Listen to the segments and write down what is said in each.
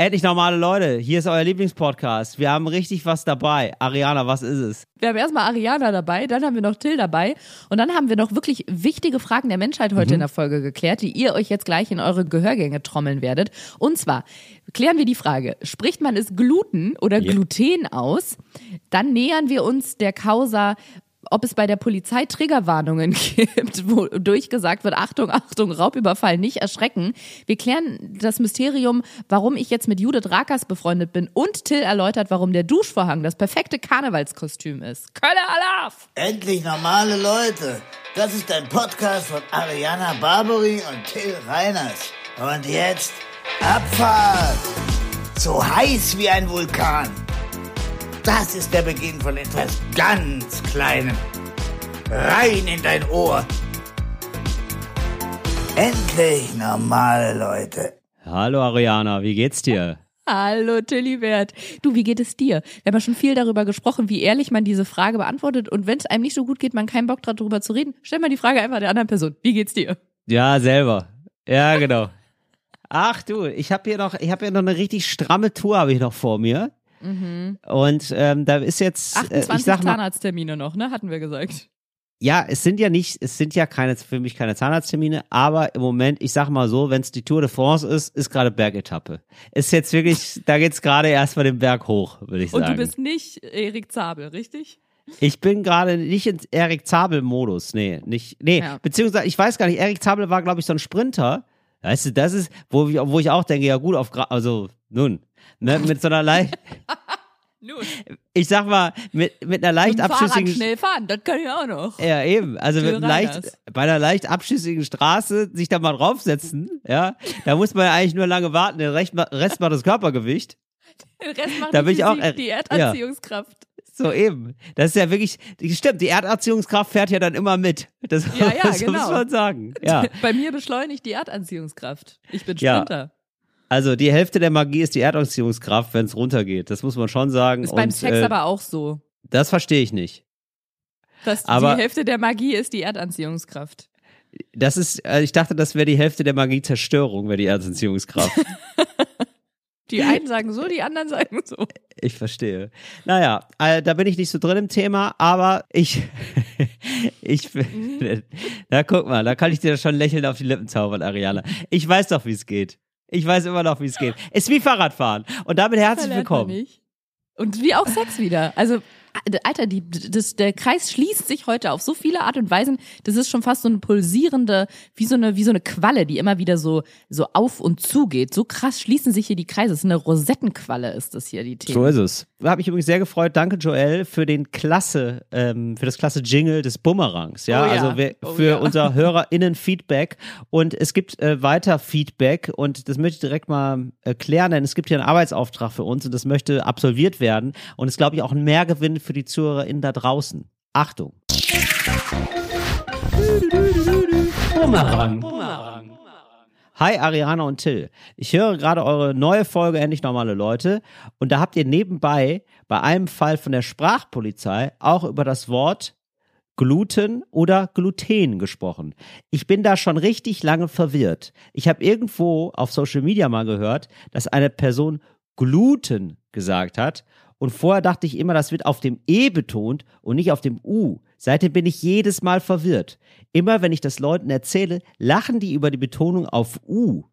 Endlich normale Leute, hier ist euer Lieblingspodcast. Wir haben richtig was dabei. Ariana, was ist es? Wir haben erstmal Ariana dabei, dann haben wir noch Till dabei und dann haben wir noch wirklich wichtige Fragen der Menschheit heute in der Folge geklärt, die ihr euch jetzt gleich in eure Gehörgänge trommeln werdet. Und zwar klären wir die Frage, spricht man es Gluten oder Ja. Gluten aus? Dann nähern wir uns der Causa ob es bei der Polizei Triggerwarnungen gibt, wodurch gesagt wird, Achtung, Achtung, Raubüberfall, nicht erschrecken. Wir klären das Mysterium, warum ich jetzt mit Judith Rakers befreundet bin und Till erläutert, warum der Duschvorhang das perfekte Karnevalskostüm ist. Kölle Alaf! Endlich normale Leute. Das ist ein Podcast von Ariana Barbary und Till Reiners. Und jetzt Abfahrt. So heiß wie ein Vulkan. Das ist der Beginn von etwas ganz Kleinem. Rein in dein Ohr. Endlich normale Leute. Hallo Ariana, wie geht's dir? Hallo Tillibert. Du, wie geht es dir? Wir haben ja schon viel darüber gesprochen, wie ehrlich man diese Frage beantwortet. Und wenn es einem nicht so gut geht, man keinen Bock hat, darüber zu reden, stell mal die Frage einfach der anderen Person. Wie geht's dir? Ja, selber. Ja, genau. Ach du, ich habe hier noch, ich habe hier noch eine richtig stramme Tour habe ich noch vor mir. Und ähm, da ist jetzt, äh, 28 ich sag mal, Zahnarzttermine noch, ne? Hatten wir gesagt. ja, es sind ja nicht, es sind ja keine, für mich keine Zahnarzttermine, aber im Moment, ich sag mal so, wenn es die Tour de France ist, ist gerade Bergetappe. Ist jetzt wirklich, da geht's gerade erstmal den Berg hoch, würde ich Und sagen. du bist nicht Erik Zabel, richtig? Ich bin gerade nicht in Erik Zabel-Modus. Nee, nicht. Nee, Ja. beziehungsweise, ich weiß gar nicht, Erik Zabel war, glaube ich, so ein Sprinter. Weißt du, das ist, wo ich, wo ich auch denke, ja gut, auf also, nun, ne, mit so einer leicht, Nun, ich sag mal, mit, mit einer leicht mit dem Fahrrad abschüssigen. schnell fahren, das kann ich auch noch. Ja, eben. Also mit leicht, bei einer leicht abschüssigen Straße sich da mal draufsetzen, ja, da muss man ja eigentlich nur lange warten, den Rest, ma- Rest macht das Körpergewicht. Den Rest macht Da die bin ich auch, die ja. Erdanziehungskraft. So eben. Das ist ja wirklich, stimmt, die Erdanziehungskraft fährt ja dann immer mit. Das, Ja, ja, das genau. muss man sagen. Ja. Bei mir beschleunigt die Erdanziehungskraft. Ich bin Ja. Also die Hälfte der Magie ist die Erdanziehungskraft, wenn es runtergeht. Das muss man schon sagen. Ist beim Sex äh, aber auch so. Das verstehe ich nicht. Dass aber- die Hälfte der Magie ist die Erdanziehungskraft. Das ist, äh, ich dachte, das wäre die Hälfte der Magie Zerstörung, wäre die Erdanziehungskraft. Die einen sagen so, die anderen sagen so. ich verstehe. Naja, äh, da bin ich nicht so drin im Thema, aber ich, ich, Mhm. na guck mal, da kann ich dir schon lächeln auf die Lippen zaubern, Ariana. Ich weiß doch, wie es geht. Ich weiß immer noch, wie es geht. Ist wie Fahrradfahren. Und damit herzlich willkommen. Und wie auch Sex wieder. Also, Alter, die, das, der Kreis schließt sich heute auf so viele Art und Weisen. Das ist schon fast so eine pulsierende, wie so eine, wie so eine Qualle, die immer wieder so, so auf und zu geht. So krass schließen sich hier die Kreise. Das ist eine Rosettenqualle, ist das hier, die Themen. So ist es. Habe mich übrigens sehr gefreut. Danke, Joel, für den klasse, ähm, für das klasse Jingle des Bumerangs. Ja, Oh ja. also wir, Oh für ja. unser HörerInnen-Feedback. Und es gibt äh, weiter Feedback und das möchte ich direkt mal erklären, denn es gibt hier einen Arbeitsauftrag für uns und das möchte absolviert werden. Und ist, glaube ich, auch ein Mehrgewinn für die ZuhörerInnen da draußen. Achtung. Bumerang. Hi Ariana und Till. Ich höre gerade eure neue Folge Endlich normale Leute und da habt ihr nebenbei bei einem Fall von der Sprachpolizei auch über das Wort Gluten oder Gluten gesprochen. Ich bin da schon richtig lange verwirrt. Ich habe irgendwo auf Social Media mal gehört, dass eine Person Gluten gesagt hat und vorher dachte ich immer, das wird auf dem E betont und nicht auf dem U. Seitdem bin ich jedes Mal verwirrt. Immer wenn ich das Leuten erzähle, lachen die über die Betonung auf U.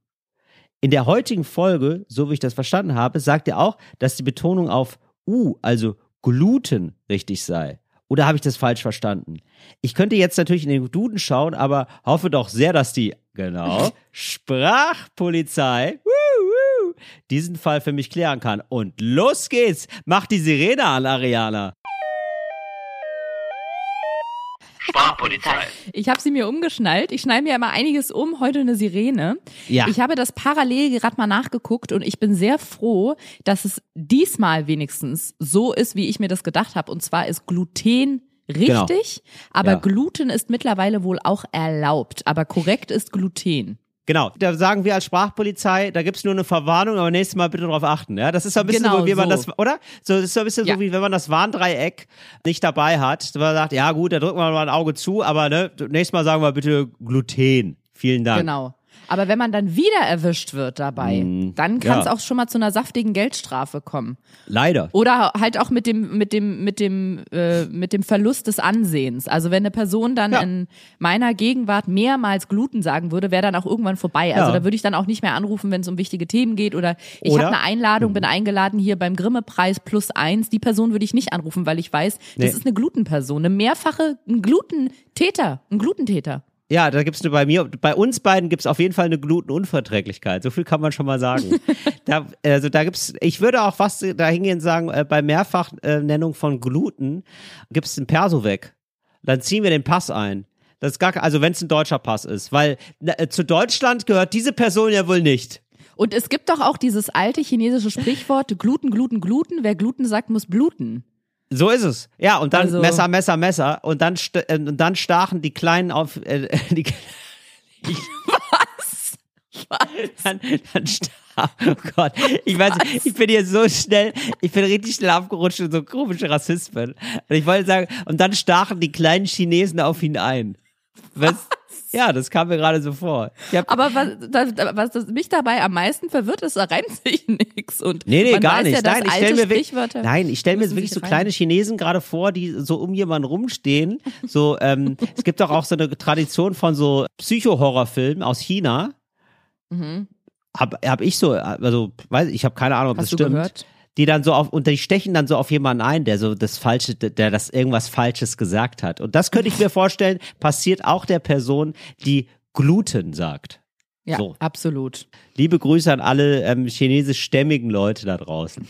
In der heutigen Folge, so wie ich das verstanden habe, sagt er auch, dass die Betonung auf U, also Gluten, richtig sei. Oder habe ich das falsch verstanden? Ich könnte jetzt natürlich in den Duden schauen, aber hoffe doch sehr, dass die, genau, Sprachpolizei, diesen Fall für mich klären kann. Und los geht's! Mach die Sirene an, Ariana. Sprachpolizei. Ich habe sie mir umgeschnallt. Ich schneide mir immer einiges um. Heute eine Sirene. Ja. Ich habe das parallel gerade mal nachgeguckt und ich bin sehr froh, dass es diesmal wenigstens so ist, wie ich mir das gedacht habe. Und zwar ist Gluten Genau. richtig, aber Ja. Gluten ist mittlerweile wohl auch erlaubt. Aber korrekt ist Gluten. Genau, da sagen wir als Sprachpolizei, da gibt's nur eine Verwarnung, aber nächstes Mal bitte darauf achten. Ja, das ist so ein bisschen Genau so, wie man so. das, oder? So, das ist so ein bisschen Ja. so, wie wenn man das Warndreieck nicht dabei hat. Man sagt, ja gut, da drücken wir mal ein Auge zu, aber ne, nächstes Mal sagen wir bitte Gluten. Vielen Dank. Genau. Aber wenn man dann wieder erwischt wird dabei, dann kann es Mm, ja. auch schon mal zu einer saftigen Geldstrafe kommen. Leider. Oder halt auch mit dem, mit dem, mit dem, äh, mit dem Verlust des Ansehens. Also wenn eine Person dann Ja. in meiner Gegenwart mehrmals Gluten sagen würde, wäre dann auch irgendwann vorbei. Also Ja. da würde ich dann auch nicht mehr anrufen, wenn es um wichtige Themen geht. Oder ich habe eine Einladung, bin eingeladen hier beim Grimme-Preis plus eins. Die Person würde ich nicht anrufen, weil ich weiß, das Nee. ist eine Glutenperson, eine mehrfache, ein Glutentäter, ein Glutentäter. Ja, da gibt's eine bei mir, bei uns beiden gibt's auf jeden Fall eine Glutenunverträglichkeit. So viel kann man schon mal sagen. da, also da gibt's, ich würde auch fast da hingehen und sagen, äh, bei Mehrfachnennung von Gluten gibt's den Perso weg. Dann ziehen wir den Pass ein. Das ist gar, also wenn es ein deutscher Pass ist, weil äh, zu Deutschland gehört diese Person ja wohl nicht. Und es gibt doch auch dieses alte chinesische Sprichwort, Gluten, Gluten, Gluten. Wer Gluten sagt, muss bluten. So ist es. Ja, und dann Also- Messer, Messer, Messer und dann st äh, und dann stachen die Kleinen auf äh, die Was? dann, dann sta- Oh Gott, ich weiß, nicht, ich bin hier so schnell, ich bin richtig schnell abgerutscht in so komische Rassismen. Und ich wollte sagen, und dann stachen die kleinen Chinesen auf ihn ein. Was? Ja, das kam mir gerade so vor. Aber was, was das mich dabei am meisten verwirrt, ist, da reimt sich nix. Und nee, nee, man gar nicht. Ja, Nein, ich alte stelle mir wirklich, nein, ich stelle mir wirklich so kleine Chinesen gerade vor, die so um jemanden rumstehen. So, ähm, es gibt doch auch so eine Tradition von so Psycho-Horrorfilmen aus China. Mhm. Hab, hab ich so, also, weiß ich habe keine Ahnung, ob Hast das du stimmt. gehört? Die dann so auf, und die stechen dann so auf jemanden ein, der so das Falsche, der das irgendwas Falsches gesagt hat. Und das könnte ich mir vorstellen, passiert auch der Person, die Gluten sagt. Ja, So. absolut. Liebe Grüße an alle ähm, chinesischstämmigen Leute da draußen.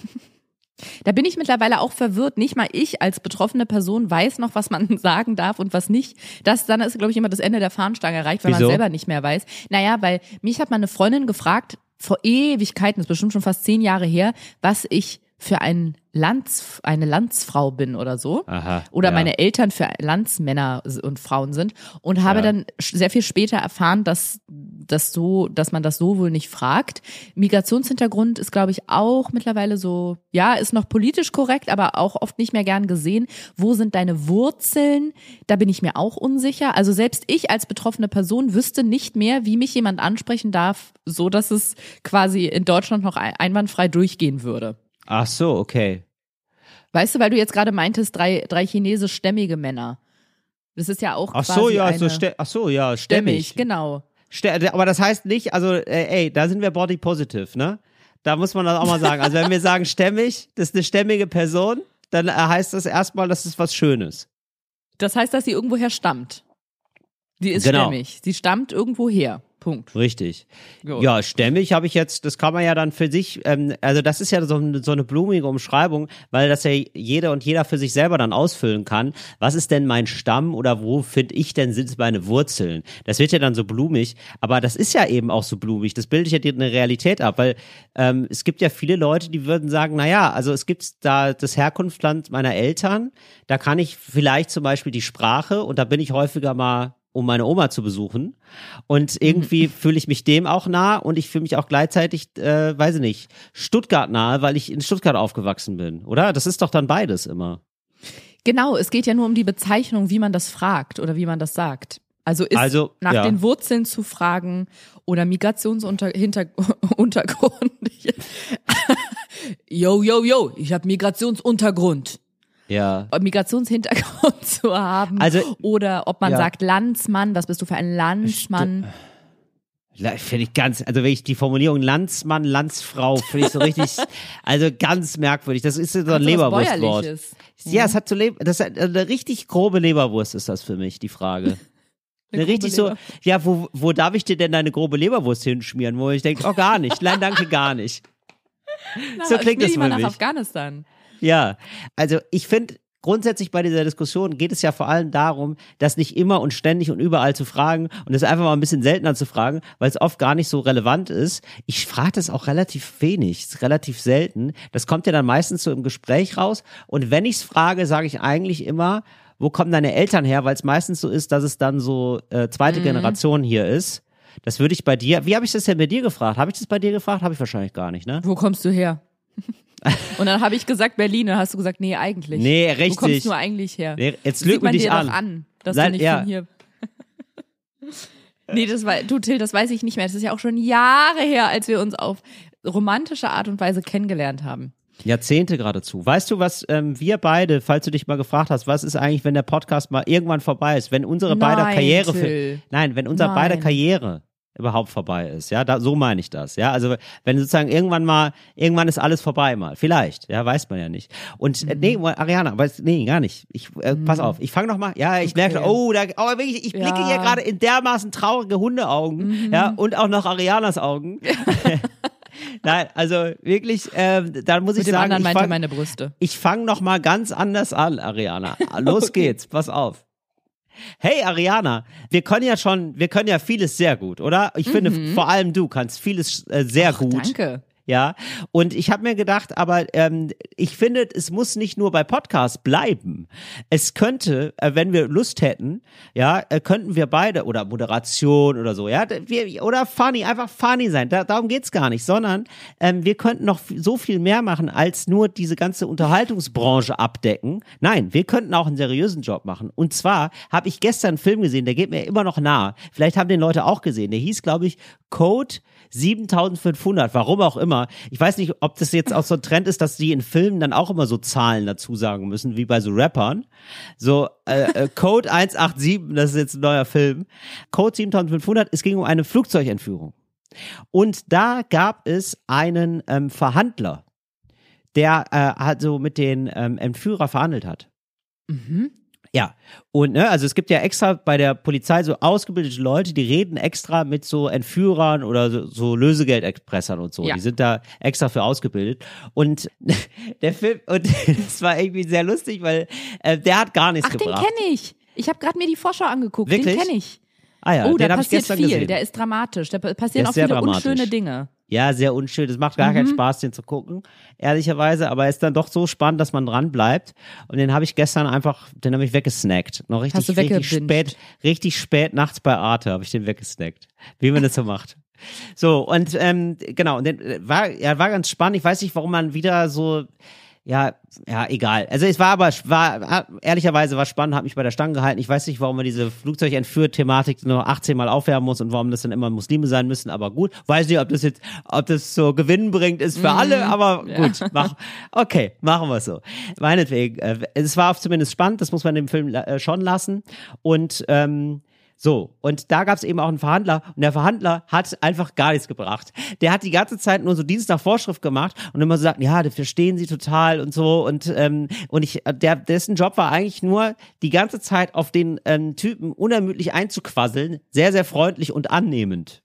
Da bin ich mittlerweile auch verwirrt. Nicht mal ich als betroffene Person weiß noch, was man sagen darf und was nicht. Das dann ist, glaube ich, immer das Ende der Fahnenstange erreicht, wenn Wieso? man selber nicht mehr weiß. Naja, weil mich hat mal eine Freundin gefragt, vor Ewigkeiten, das ist bestimmt schon fast zehn Jahre her, was ich für ein Lands, eine Landsfrau bin oder so. Aha, Oder ja. meine Eltern für Landsmänner und Frauen sind. Und habe Ja. dann sehr viel später erfahren, dass, dass so, dass man das so wohl nicht fragt. Migrationshintergrund ist, glaube ich, auch mittlerweile so, ja, ist noch politisch korrekt, aber auch oft nicht mehr gern gesehen. Wo sind deine Wurzeln? Da bin ich mir auch unsicher. Also selbst ich als betroffene Person wüsste nicht mehr, wie mich jemand ansprechen darf, so dass es quasi in Deutschland noch ein- einwandfrei durchgehen würde. Ach so, okay. Weißt du, weil du jetzt gerade meintest, drei, drei chinesischstämmige Männer. Das ist ja auch Ach so, ja, eine so ach so, ja, stämmig, stämmig. genau. Stä- aber das heißt nicht, also, äh, ey, da sind wir body positive, ne? Da muss man das auch mal sagen. Also, wenn wir sagen stämmig, das ist eine stämmige Person, dann äh, heißt das erstmal, das ist was Schönes. Das heißt, dass sie irgendwoher stammt. Sie ist Genau. stämmig. Sie stammt irgendwo her. Punkt. Richtig. Gut. Ja, stämmig habe ich jetzt, das kann man ja dann für sich, ähm, also das ist ja so, eine- so eine blumige Umschreibung, weil das ja jeder und jeder für sich selber dann ausfüllen kann. Was ist denn mein Stamm oder wo finde ich denn sind meine Wurzeln? Das wird ja dann so blumig, aber das ist ja eben auch so blumig. Das bildet ja eine Realität ab, weil ähm, es gibt ja viele Leute, die würden sagen, naja, also es gibt da das Herkunftsland meiner Eltern, da kann ich vielleicht zum Beispiel die Sprache und da bin ich häufiger mal um meine Oma zu besuchen. Und irgendwie fühle ich mich dem auch nah und ich fühle mich auch gleichzeitig, äh, weiß ich nicht, Stuttgart nahe, weil ich in Stuttgart aufgewachsen bin, oder? Das ist doch dann beides immer. Genau, es geht ja nur um die Bezeichnung, wie man das fragt oder wie man das sagt. Also ist Also, nach ja. den Wurzeln zu fragen oder Migrationshintergrund. yo, yo, yo, ich habe Migrationsuntergrund. Ja. Migrationshintergrund zu haben. Also- oder ob man Ja. sagt Landsmann, was bist du für ein Landsmann? Finde ich ganz, also wenn ich die Formulierung Landsmann, Landsfrau, finde ich so richtig, also ganz merkwürdig. Das ist so ein Hat so was Leberwurstwort. Ja, es hat so Leber, das ist eine richtig grobe Leberwurst ist das für mich, die Frage. Eine grobe richtig so, ja, wo, wo darf ich dir denn deine grobe Leberwurst hinschmieren? Wo ich denke, oh, gar nicht. Nein, danke, gar nicht. so Na, klingt schmier das für nach mich. Afghanistan. Ja, also ich finde, grundsätzlich bei dieser Diskussion geht es ja vor allem darum, das nicht immer und ständig und überall zu fragen und es einfach mal ein bisschen seltener zu fragen, weil es oft gar nicht so relevant ist. Ich frage das auch relativ wenig, relativ selten. Das kommt ja dann meistens so im Gespräch raus und wenn ich es frage, sage ich eigentlich immer, wo kommen deine Eltern her, weil es meistens so ist, dass es dann so äh, zweite Generation hier ist. Das würde ich bei dir, wie habe ich das denn bei dir gefragt? Habe ich das bei dir gefragt? Habe ich wahrscheinlich gar nicht, ne? Wo kommst du her? Und dann habe ich gesagt Berlin, dann hast du gesagt, nee, eigentlich. Nee, Wo richtig. kommst du eigentlich her? Nee, jetzt Sieht lüg man dir dich doch an. an, dass Sei- du nicht ja. von hier. nee, das war, du Till, das weiß ich nicht mehr. Das ist ja auch schon Jahre her, als wir uns auf romantische Art und Weise kennengelernt haben. Jahrzehnte geradezu. Weißt du, was ähm, wir beide, falls du dich mal gefragt hast, was ist eigentlich, wenn der Podcast mal irgendwann vorbei ist, wenn unsere beider Nein, Karriere, Till. nein, wenn unser Nein. beider Karriere überhaupt vorbei ist, ja, da, so meine ich das, ja, also wenn sozusagen irgendwann mal, irgendwann ist alles vorbei mal, vielleicht, ja, weiß man ja nicht. Und Mhm. äh, nee, Ariana, aber es- nee, gar nicht. Ich äh, pass auf, ich fange noch mal, ja, ich merke, oh, da, oh, wirklich, ich blicke Ja. Mhm. hier gerade in dermaßen traurige Hundeaugen, ja, und auch noch Arianas Augen. Nein, also wirklich, ähm, da muss Mit ich sagen, anderen ich meinte fang, meine Brüste. ich fange noch mal ganz anders an, Ariana. Los geht's, pass auf. Hey Ariana, wir können ja schon, wir können ja vieles sehr gut, oder? Ich finde, vor allem du kannst vieles äh, sehr gut. Danke. Ja, und ich habe mir gedacht, aber ähm, ich finde, es muss nicht nur bei Podcasts bleiben. Es könnte, äh, wenn wir Lust hätten, ja, äh, könnten wir beide oder Moderation oder so, ja, wir, oder funny, einfach funny sein. Da, darum geht's gar nicht, sondern ähm, wir könnten noch so viel mehr machen, als nur diese ganze Unterhaltungsbranche abdecken. Nein, wir könnten auch einen seriösen Job machen. Und zwar habe ich gestern einen Film gesehen, der geht mir immer noch nah. Vielleicht haben den Leute auch gesehen. Der hieß, glaube ich, Code 7500, warum auch immer. Ich weiß nicht, ob das jetzt auch so ein Trend ist, dass die in Filmen dann auch immer so Zahlen dazu sagen müssen, wie bei so Rappern. So, äh, äh, Code 187, das ist jetzt ein neuer Film. Code 7500, es ging um eine Flugzeugentführung. Und da gab es einen ähm, Verhandler, der äh, also mit den ähm, Entführer verhandelt hat. Ja, und ne, also es gibt ja extra bei der Polizei so ausgebildete Leute, die reden extra mit so Entführern oder so, so Lösegeldexpressern und so. Ja. Die sind da extra für ausgebildet. Und der Film, und das war irgendwie sehr lustig, weil äh, der hat gar nichts Ach, den gebracht. kenne ich. Ich habe gerade mir die Vorschau angeguckt. Wirklich? Den kenne ich. ah ja, oh, da den passiert viel. gesehen. Der ist dramatisch. Da passieren auch viele dramatisch. unschöne Dinge. Ja, sehr unschön. Es macht gar Mhm. keinen Spaß, den zu gucken, ehrlicherweise. Aber er ist dann doch so spannend, dass man dran bleibt. Und den habe ich gestern einfach, den habe ich weggesnackt. Noch richtig, richtig spät, richtig spät nachts bei Arte habe ich den weggesnackt. Wie man das so macht. So, und ähm, genau, und den, äh, war, ja, war ganz spannend. Ich weiß nicht, warum man wieder so, ja, ja, egal. Also es war aber, war, ehrlicherweise war spannend, hat mich bei der Stange gehalten. Ich weiß nicht, warum man diese Flugzeugentführ-Thematik nur 18 Mal aufwärmen muss und warum das dann immer Muslime sein müssen, aber gut. Weiß nicht, ob das jetzt, ob das so gewinnbringend ist für alle, aber gut, mach, okay, machen wir es so. Meinetwegen, äh, es war zumindest spannend, das muss man dem Film äh, schon lassen und, ähm, so, und da gab es eben auch einen Verhandler und der Verhandler hat einfach gar nichts gebracht. Der hat die ganze Zeit nur so Dienst nach Vorschrift gemacht und immer so sagt, ja, das verstehen sie total und so und ähm, und ich, der dessen Job war eigentlich nur die ganze Zeit auf den ähm, Typen unermüdlich einzuquasseln, sehr sehr freundlich und annehmend.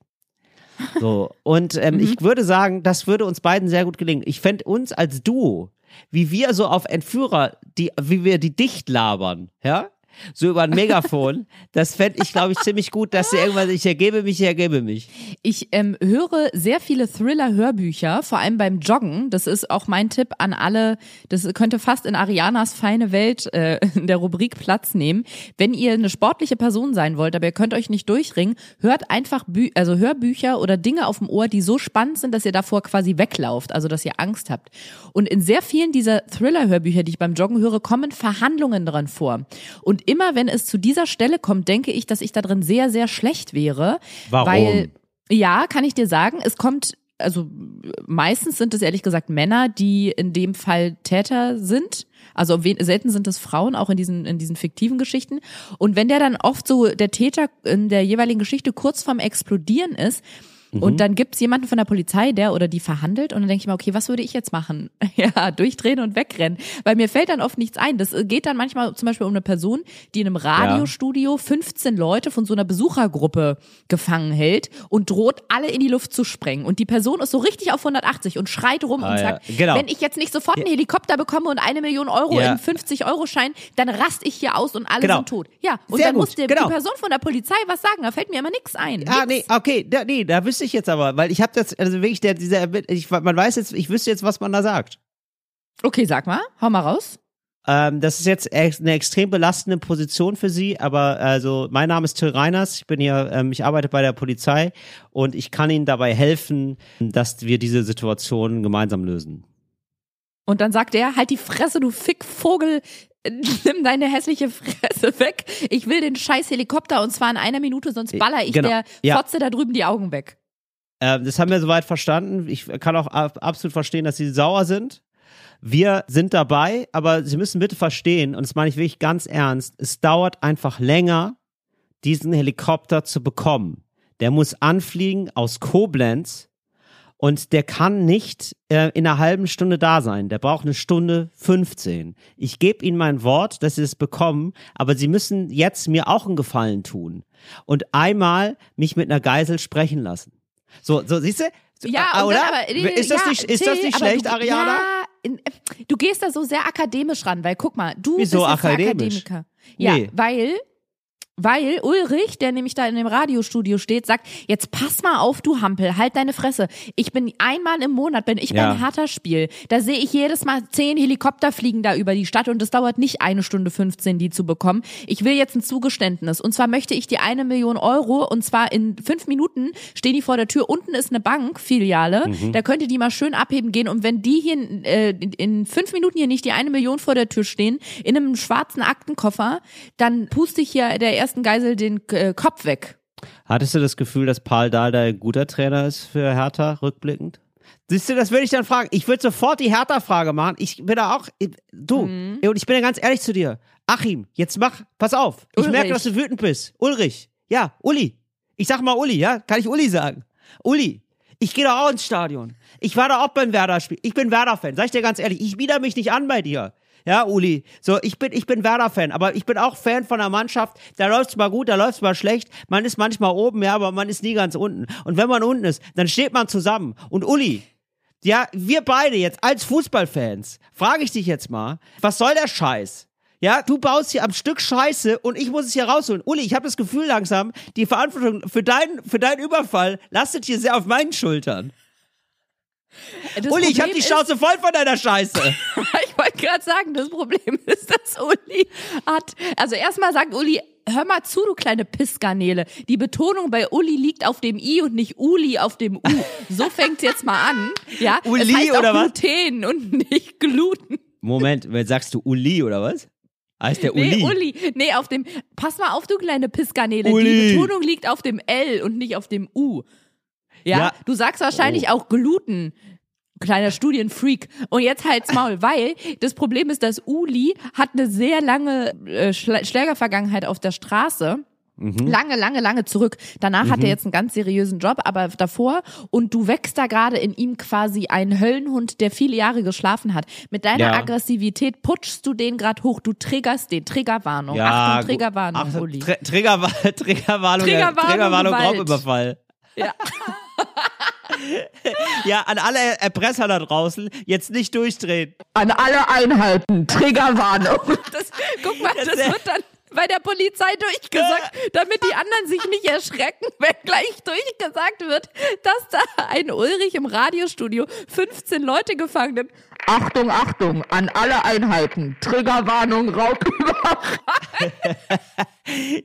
So und ähm, ich würde sagen, das würde uns beiden sehr gut gelingen. Ich fände uns als Duo, wie wir so auf Entführer, die, wie wir die dicht labern, ja, so über ein Megafon, das fände ich, glaube ich, ziemlich gut, dass sie irgendwann, ich ergebe mich, ich ergebe mich. Ich ähm, höre sehr viele Thriller-Hörbücher, vor allem beim Joggen. Das ist auch mein Tipp an alle. Das könnte fast in Arianas feine Welt äh, in der Rubrik Platz nehmen. Wenn ihr eine sportliche Person sein wollt, aber ihr könnt euch nicht durchringen, hört einfach Bü also Hörbücher oder Dinge auf dem Ohr, die so spannend sind, dass ihr davor quasi weglauft, also dass ihr Angst habt. Und in sehr vielen dieser Thriller-Hörbücher, die ich beim Joggen höre, kommen Verhandlungen dran vor. Und immer wenn es zu dieser Stelle kommt, denke ich, dass ich da drin sehr, sehr schlecht wäre. Warum? Weil, ja, kann ich dir sagen, es kommt, also meistens sind es ehrlich gesagt Männer, die in dem Fall Täter sind. Also selten sind es Frauen, auch in diesen, in diesen fiktiven Geschichten. Und wenn der dann oft so der Täter in der jeweiligen Geschichte kurz vorm Explodieren ist, und dann gibt's jemanden von der Polizei, der oder die verhandelt und dann denke ich mir, okay, was würde ich jetzt machen? Ja, durchdrehen und wegrennen. Weil mir fällt dann oft nichts ein. Das geht dann manchmal zum Beispiel um eine Person, die in einem Radiostudio 15 Leute von so einer Besuchergruppe gefangen hält und droht, alle in die Luft zu sprengen. Und die Person ist so richtig auf 180 und schreit rum Ah, und ja. sagt, Genau. wenn ich jetzt nicht sofort einen Helikopter bekomme und eine Million Euro Ja. in 50-Euro-Schein, dann raste ich hier aus und alle Genau. sind tot. Ja, und Sehr dann gut, muss der, genau. die Person von der Polizei was sagen. Da fällt mir immer nichts ein. Ah, Nix. nee, okay, da, nee, da wüsste ich jetzt aber, weil ich habe das, also wirklich, der, dieser, ich, man weiß jetzt, ich wüsste jetzt, was man da sagt. Okay, sag mal, hau mal raus. Ähm, das ist jetzt eine extrem belastende Position für Sie, aber also mein Name ist Till Reiners, ich bin hier, ähm, ich arbeite bei der Polizei und ich kann Ihnen dabei helfen, dass wir diese Situation gemeinsam lösen. Und dann sagt er, halt die Fresse, du Fickvogel, nimm deine hässliche Fresse weg. Ich will den scheiß Helikopter und zwar in einer Minute, sonst baller ich Genau. der Ja. Fotze da drüben die Augen weg. Ähm, das haben wir soweit verstanden. Ich kann auch ab- absolut verstehen, dass Sie sauer sind. Wir sind dabei, aber Sie müssen bitte verstehen, und das meine ich wirklich ganz ernst, es dauert einfach länger, diesen Helikopter zu bekommen. Der muss anfliegen aus Koblenz und der kann nicht äh, in einer halben Stunde da sein. Der braucht eine Stunde 15. Ich gebe Ihnen mein Wort, dass Sie es bekommen, aber Sie müssen jetzt mir auch einen Gefallen tun und einmal mich mit einer Geisel sprechen lassen. So, so siehst du? Ja, ah, oder? Dann aber, ist das ja, nicht, ist das nicht schlecht, du, Ariana? Ja, in, du gehst da so sehr akademisch ran, weil guck mal, du Wieso bist akademisch? Akademiker. Ja, Nee. weil weil Ulrich, der nämlich da in dem Radiostudio steht, sagt, jetzt pass mal auf, du Hampel, halt deine Fresse. Ich bin einmal im Monat, wenn ich Ja. beim Hertha-Spiel, da sehe ich jedes Mal zehn Helikopter fliegen da über die Stadt und es dauert nicht eine Stunde 15, die zu bekommen. Ich will jetzt ein Zugeständnis und zwar möchte ich die eine Million Euro und zwar in fünf Minuten stehen die vor der Tür. Unten ist eine Bankfiliale, Mhm. da könnt ihr die mal schön abheben gehen und wenn die hier äh, in fünf Minuten hier nicht die eine Million vor der Tür stehen, in einem schwarzen Aktenkoffer, dann puste ich hier der ersten Geisel den äh, Kopf weg. Hattest du das Gefühl, dass Paul Dardai ein guter Trainer ist für Hertha, rückblickend? Siehst du, das würde ich dann fragen. Ich würde sofort die Hertha-Frage machen. Ich bin da auch, du, Mhm. und ich bin ja ganz ehrlich zu dir. Achim, jetzt mach, pass auf. Ich Ulrich. merke, dass du wütend bist. Ulrich, ja, Uli. Ich sag mal Uli, ja? Kann ich Uli sagen? Uli, ich gehe doch auch ins Stadion. Ich war da auch beim Werder-Spiel. Ich bin Werder-Fan, sag ich dir ganz ehrlich. Ich bieder mich nicht an bei dir. Ja, Uli. So, ich bin, ich bin Werder-Fan, aber ich bin auch Fan von der Mannschaft. Da läuft's mal gut, da läuft's mal schlecht. Man ist manchmal oben, ja, aber man ist nie ganz unten. Und wenn man unten ist, dann steht man zusammen. Und Uli, ja, wir beide jetzt als Fußballfans, frage ich dich jetzt mal, was soll der Scheiß? Ja, du baust hier am Stück Scheiße und ich muss es hier rausholen. Uli, ich habe das Gefühl langsam, die Verantwortung für deinen für deinen Überfall lastet hier sehr auf meinen Schultern. Das Uli, ich habe Problem die Schnauze voll von deiner Scheiße. Ich wollte gerade sagen, das Problem ist, dass Uli hat. Also erstmal sagt Uli, hör mal zu, du kleine Pissgarnele. Die Betonung bei Uli liegt auf dem I und nicht Uli auf dem U. So fängt's jetzt mal an. Ja, Uli es heißt oder was? Gluten und nicht Gluten. Moment, sagst du Uli oder was? Heißt der Uli? Nee, Uli. Nee, auf dem. Pass mal auf, du kleine Pissgarnele. Uli. Die Betonung liegt auf dem L und nicht auf dem U. Ja, Ja. du sagst wahrscheinlich auch Gluten. Kleiner Studienfreak. Und jetzt halt's Maul, weil das Problem ist, dass Uli hat eine sehr lange äh, Schlägervergangenheit auf der Straße. Mhm. Lange, lange, lange zurück. Danach hat er jetzt einen ganz seriösen Job, aber davor und du wächst da gerade in ihm quasi ein Höllenhund, der viele Jahre geschlafen hat. Mit deiner Ja. Aggressivität putschst du den gerade hoch. Du triggerst den. Triggerwarnung. Ja, Achtung, Triggerwarnung, Ach, Uli. Tr Triggerwa Triggerwarnung, äh, Triggerwarnung, Triggerwarnung Gewalt. Raubüberfall. Ja. Ja, an alle Erpresser da draußen, jetzt nicht durchdrehen. An alle Einheiten, Triggerwarnung. Das, guck mal, das wird dann bei der Polizei durchgesagt, damit die anderen sich nicht erschrecken, wenn gleich durchgesagt wird, dass da ein Ulrich im Radiostudio 15 Leute gefangen nimmt. Achtung, Achtung, an alle Einheiten, Triggerwarnung, Raubüberfall.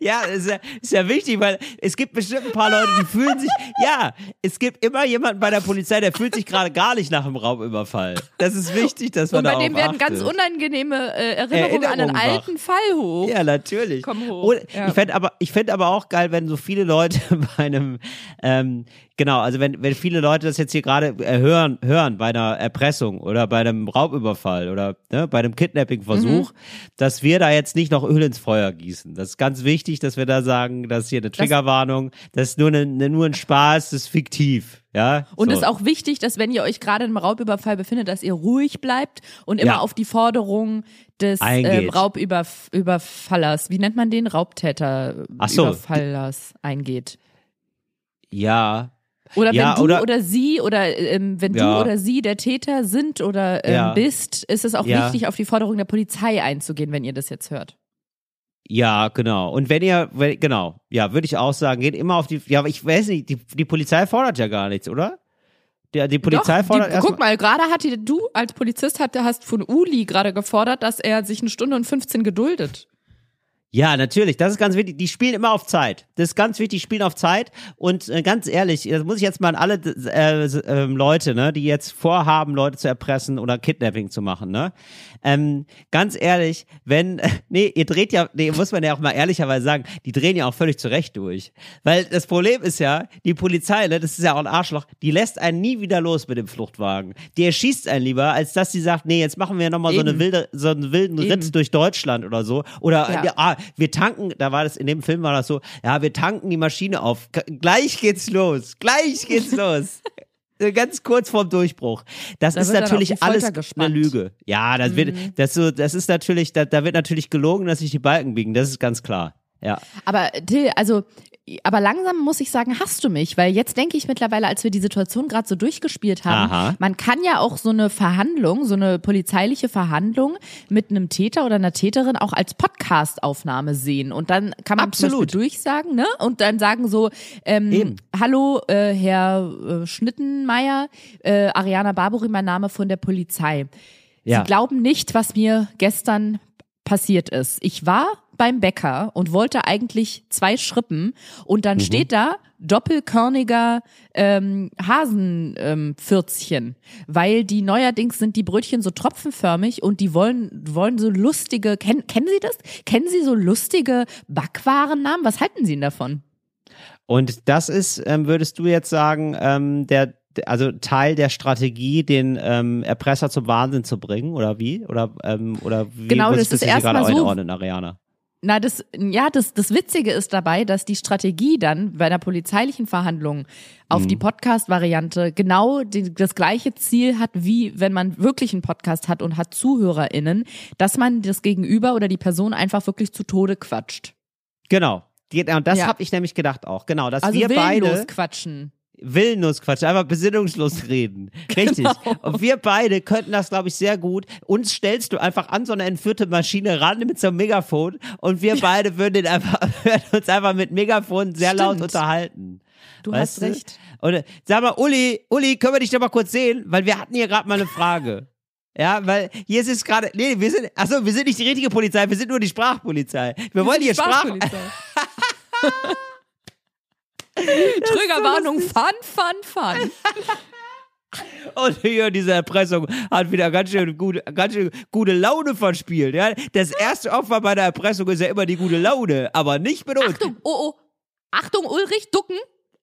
Ja, ist ja, ist ja wichtig, weil es gibt bestimmt ein paar Leute, die fühlen sich, ja, es gibt immer jemanden bei der Polizei, der fühlt sich gerade gar nicht nach einem Raubüberfall. Das ist wichtig, dass man Und bei dem werden achtet. ganz unangenehme äh, Erinnerungen an einen Erinnerungen wach. alten Fall hoch. Ja, natürlich. Komm hoch. Und Ja. Ich fände aber, ich fänd aber auch geil, wenn so viele Leute bei einem, ähm, genau, also wenn, wenn viele Leute das jetzt hier gerade äh, hören, hören bei einer Erpressung oder bei einem Raubüberfall oder ne, bei einem Kidnapping-Versuch, dass wir da jetzt nicht noch Öl ins Feuer gießen. Das ist ganz wichtig, dass wir da sagen, dass hier eine Triggerwarnung, das ist nur, eine, nur ein Spaß, das ist fiktiv. Ja, Und es so. ist auch wichtig, dass wenn ihr euch gerade im Raubüberfall befindet, dass ihr ruhig bleibt und immer Ja. auf die Forderung des ähm, Raubüberfallers, wie nennt man den? Raubtäter so. Überfallers eingeht. ja, Oder Ja, wenn du oder- oder, sie oder ähm, wenn du oder sie der Täter sind oder ähm, bist, ist es auch wichtig, auf die Forderung der Polizei einzugehen, wenn ihr das jetzt hört. Ja, genau. Und wenn ihr, wenn, genau, ja, würde ich auch sagen, geht immer auf die, ja, aber ich weiß nicht, die, die Polizei fordert ja gar nichts, oder? Die, die Polizei Doch, fordert die. Guck mal, gerade hat die, du als Polizist hat, hast von Uli gerade gefordert, dass er sich eine Stunde und 15 geduldet. Ja, natürlich. Das ist ganz wichtig. Die spielen immer auf Zeit. Das ist ganz wichtig. Die spielen auf Zeit. Und äh, ganz ehrlich, das muss ich jetzt mal an alle äh, äh, Leute, ne, die jetzt vorhaben, Leute zu erpressen oder Kidnapping zu machen, ne? Ähm, ganz ehrlich, wenn, nee, ihr dreht ja, nee, muss man ja auch mal ehrlicherweise sagen, die drehen ja auch völlig zurecht durch. Weil das Problem ist ja, die Polizei, ne, das ist ja auch ein Arschloch, die lässt einen nie wieder los mit dem Fluchtwagen. Die erschießt einen lieber, als dass sie sagt, nee, jetzt machen wir nochmal so eine wilde, so einen wilden Ritt Eben. durch Deutschland oder so. Oder, Ja. ah, wir tanken, da war das, in dem Film war das so, ja, wir tanken die Maschine auf. Gleich geht's los. Gleich geht's los. Äh, Ganz kurz vorm Durchbruch. Das Da ist natürlich alles eine gespannt. Mhm. Lüge. Ja, das wird, das so, das ist natürlich, da, da wird natürlich gelogen, dass sich die Balken biegen. Das ist ganz klar. Ja. Aber Till, also, aber langsam muss ich sagen, hast du mich, weil jetzt denke ich mittlerweile, als wir die Situation gerade so durchgespielt haben, Aha. man kann ja auch so eine Verhandlung, so eine polizeiliche Verhandlung mit einem Täter oder einer Täterin auch als Podcast-Aufnahme sehen. Und dann kann man Absolut. Durchsagen, ne? Und dann sagen so, ähm, Eben. hallo, äh, Herr äh, Schnittenmeier, äh, Ariana Barbori, mein Name von der Polizei. Ja. Sie glauben nicht, was mir gestern passiert ist. Ich war beim Bäcker und wollte eigentlich zwei Schrippen und Mhm. dann steht da doppelkörniger ähm, Hasenpfürzchen, ähm, weil die neuerdings sind die Brötchen so tropfenförmig und die wollen wollen so lustige, kennen kennen Sie das? Kennen Sie so lustige Backwarennamen? Was halten Sie denn davon? Und das ist, ähm, würdest du jetzt sagen, ähm, der, also Teil der Strategie, den ähm, Erpresser zum Wahnsinn zu bringen, oder wie? Oder, ähm, oder wie Genau, das ist erstmal so- einordnen, Ariana? Na, das, ja, das, das Witzige ist dabei, dass die Strategie dann bei einer polizeilichen Verhandlung auf die Podcast-Variante genau die, das gleiche Ziel hat, wie wenn man wirklich einen Podcast hat und hat ZuhörerInnen, dass man das Gegenüber oder die Person einfach wirklich zu Tode quatscht. Genau. Und das Ja. habe ich nämlich gedacht auch. Genau, dass Also wir beide quatschen. Willenlos Quatsch, einfach besinnungslos reden. Richtig. Genau. Und wir beide könnten das, glaube ich, sehr gut. Uns stellst du einfach an so eine entführte Maschine ran mit so einem Megafon und wir beide würden, den einfach, würden uns einfach mit Megafon sehr laut Stimmt. unterhalten. Du Weißt hast du? recht. Und äh, sag mal, Uli, Uli, können wir dich doch mal kurz sehen? Weil wir hatten hier gerade mal eine Frage. Ja, weil hier ist es gerade, nee, wir sind, achso, wir sind nicht die richtige Polizei, wir sind nur die Sprachpolizei. Wir wollen hier Sprach, Triggerwarnung, fun, fun, fun. Und hier diese Erpressung hat wieder ganz schön gute, ganz schön gute Laune verspielt. Ja? Das erste Opfer bei der Erpressung ist ja immer die gute Laune, aber nicht mit uns. Achtung, oh, oh. Achtung, Ulrich, ducken.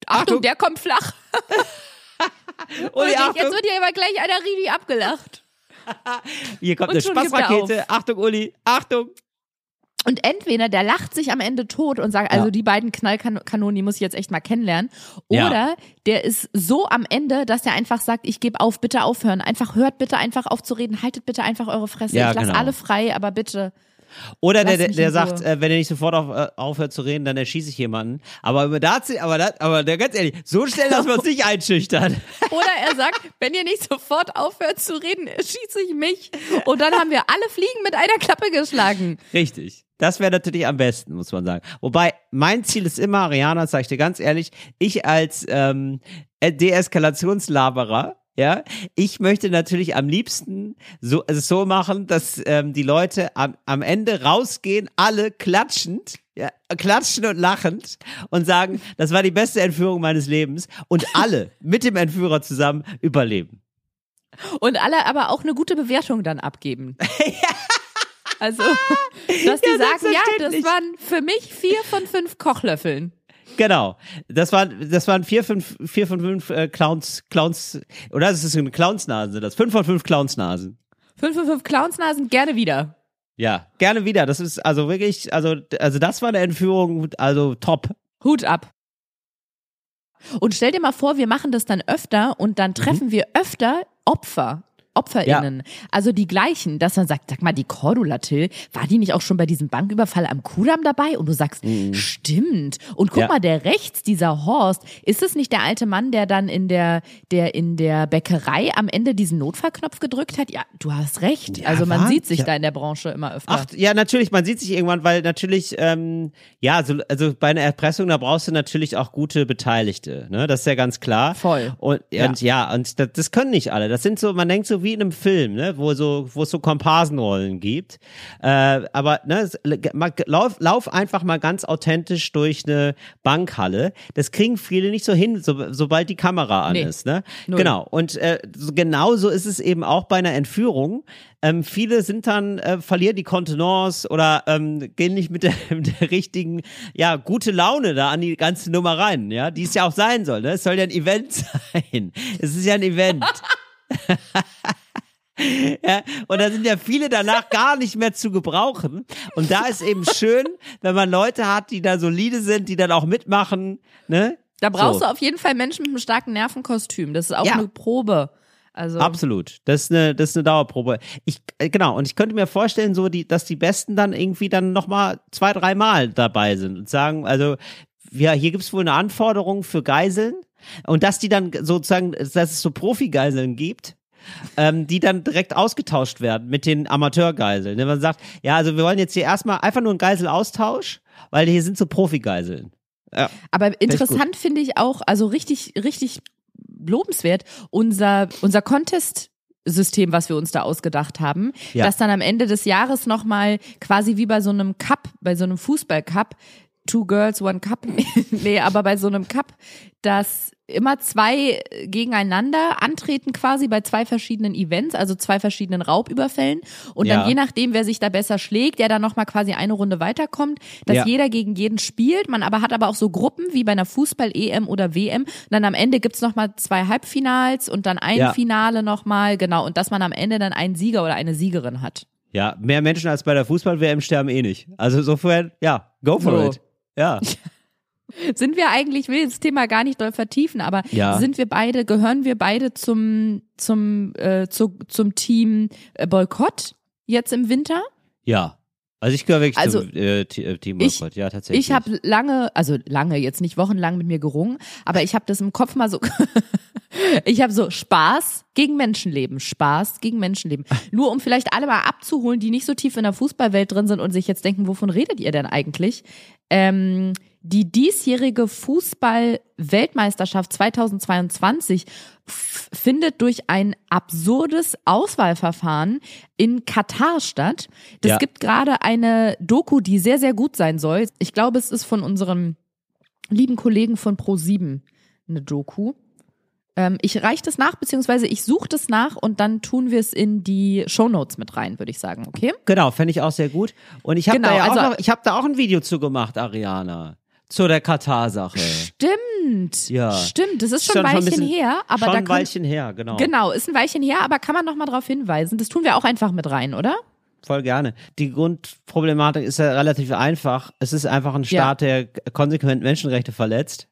Achtung, Achtung. der kommt flach. Ulrich, jetzt Achtung, wird hier aber gleich einer richtig abgelacht. hier kommt und eine Spaßrakete. Achtung, Uli, Achtung. Und entweder der lacht sich am Ende tot und sagt, also Ja. die beiden Knallkanonen, die muss ich jetzt echt mal kennenlernen. Ja. Oder der ist so am Ende, dass der einfach sagt, ich gebe auf, bitte aufhören. Einfach hört bitte einfach auf zu reden, haltet bitte einfach eure Fresse. Ja, ich lasse genau. alle frei, aber bitte. Oder der, Lass der, der sagt, äh, wenn er nicht sofort auf, äh, aufhört zu reden, dann erschieße ich jemanden. Aber da, hat sie- aber, da, aber der, ganz ehrlich, so schnell lassen wir uns nicht einschüchtern. Oder er sagt, wenn ihr nicht sofort aufhört zu reden, schieße ich mich. Und dann haben wir alle Fliegen mit einer Klappe geschlagen. Richtig. Das wäre natürlich am besten, muss man sagen. Wobei, mein Ziel ist immer, Ariana, das sag ich dir ganz ehrlich, ich als ähm, Deeskalationslaberer, ja, ich möchte natürlich am liebsten so, also so machen, dass ähm, die Leute am, am Ende rausgehen, alle klatschend, ja, klatschen und lachend und sagen, das war die beste Entführung meines Lebens und alle mit dem Entführer zusammen überleben. Und alle aber auch eine gute Bewertung dann abgeben. Also, dass die Ja, sagen, ja, das waren für mich vier von fünf Kochlöffeln. Genau. Das waren, das waren vier, fünf, vier von fünf äh, Clowns, Clowns, oder das ist eine Clownsnasen, sind das fünf von fünf Clownsnasen. Fünf von fünf Clownsnasen, gerne wieder. Ja, gerne wieder. Das ist also wirklich, also, also das war eine Entführung, also top. Hut ab. Und stell dir mal vor, wir machen das dann öfter und dann treffen wir öfter Opfer OpferInnen. Also die gleichen, dass man sagt, sag mal, die Cordula Till, war die nicht auch schon bei diesem Banküberfall am Kudamm dabei? Und du sagst, stimmt. Und guck Ja. mal, der rechts, dieser Horst, ist es nicht der alte Mann, der dann in der, der in der Bäckerei am Ende diesen Notfallknopf gedrückt hat? Ja, du hast recht. Ja, also man war- sieht sich ja. da in der Branche immer öfter. Ach, ja, natürlich, man sieht sich irgendwann, weil natürlich, ähm, ja, also, also bei einer Erpressung, da brauchst du natürlich auch gute Beteiligte, ne? Das ist ja ganz klar. Voll. Und, Ja. und ja, und das, das können nicht alle. Das sind so, man denkt so wie in einem Film, ne? Wo so, wo es so Komparsenrollen gibt. Äh, aber ne, lauf, lauf einfach mal ganz authentisch durch eine Bankhalle. Das kriegen viele nicht so hin, so, sobald die Kamera an Nee. ist, ne? Null. Genau. Und äh, so, genau so ist es eben auch bei einer Entführung. Ähm, viele sind dann, äh, verlieren die Kontenance oder ähm, gehen nicht mit der, mit der richtigen, ja, gute Laune da an die ganze Nummer rein, ja, die es ja auch sein soll, ne? Es soll ja ein Event sein. Es ist ja ein Event. Ja, und da sind ja viele danach gar nicht mehr zu gebrauchen. Und da ist eben schön, wenn man Leute hat, die da solide sind, die dann auch mitmachen, ne? Da brauchst So. du auf jeden Fall Menschen mit einem starken Nervenkostüm. Das ist auch Ja. eine Probe. Also Absolut. Das ist eine, das ist eine Dauerprobe. Ich, äh, genau. Und ich könnte mir vorstellen, so die, dass die Besten dann irgendwie dann nochmal zwei, dreimal dabei sind und sagen, also, ja, hier gibt's wohl eine Anforderung für Geiseln. Und dass die dann sozusagen, dass es so Profi-Geiseln gibt, ähm, die dann direkt ausgetauscht werden mit den Amateurgeiseln. Wenn man sagt, ja, also wir wollen jetzt hier erstmal einfach nur einen Geiselaustausch, weil hier sind so Profi-Geiseln. Ja. Aber interessant finde ich auch, also richtig, richtig lobenswert, unser, unser Contest. System, was wir uns da ausgedacht haben, Ja. dass dann am Ende des Jahres nochmal quasi wie bei so einem Cup, bei so einem Fußballcup, Two Girls, One Cup, nee, aber bei so einem Cup, dass immer zwei gegeneinander antreten quasi bei zwei verschiedenen Events, also zwei verschiedenen Raubüberfällen und dann Ja. je nachdem, wer sich da besser schlägt, der dann nochmal quasi eine Runde weiterkommt, dass Ja. jeder gegen jeden spielt, man aber hat aber auch so Gruppen wie bei einer Fußball-EM oder WM und dann am Ende gibt's noch nochmal zwei Halbfinals und dann ein Ja. Finale nochmal, genau, und dass man am Ende dann einen Sieger oder eine Siegerin hat. Ja, mehr Menschen als bei der Fußball-WM sterben eh nicht. Also insofern, ja, go for So. it. Ja. Sind wir eigentlich, ich will das Thema gar nicht doll vertiefen, aber Ja. sind wir beide, gehören wir beide zum, zum, äh, zu, zum Team äh, Boykott jetzt im Winter? Ja. Also ich gehöre wirklich Also, zum äh, äh, Team ich- Boykott. Ja, tatsächlich. Ich habe lange, also lange, jetzt nicht wochenlang mit mir gerungen, aber ich habe das im Kopf mal so, ich habe so Spaß gegen Menschenleben, Spaß gegen Menschenleben. Nur um vielleicht alle mal abzuholen, die nicht so tief in der Fußballwelt drin sind und sich jetzt denken, wovon redet ihr denn eigentlich? Ähm, die diesjährige Fußball-Weltmeisterschaft 2022 f- findet durch ein absurdes Auswahlverfahren in Katar statt. Das Ja. gibt gerade eine Doku, die sehr, sehr gut sein soll. Ich glaube, es ist von unserem lieben Kollegen von Pro7 eine Doku. Ähm, ich reiche das nach, beziehungsweise ich suche das nach und dann tun wir es in die Shownotes mit rein, würde ich sagen, okay? Genau, fände ich auch sehr gut. Und ich habe Genau, da ja also- noch, ich habe da auch ein Video zu gemacht, Ariana. Zu der Katar-Sache. Stimmt. Ja. Stimmt, das ist schon, ein ein Weilchen bisschen- her, aber schon da ein Weilchen her, genau. Genau, ist ein Weilchen her, aber kann man noch mal darauf hinweisen. Das tun wir auch einfach mit rein, oder? Voll gerne. Die Grundproblematik ist ja relativ einfach. Es ist einfach ein Staat, der konsequent Menschenrechte verletzt.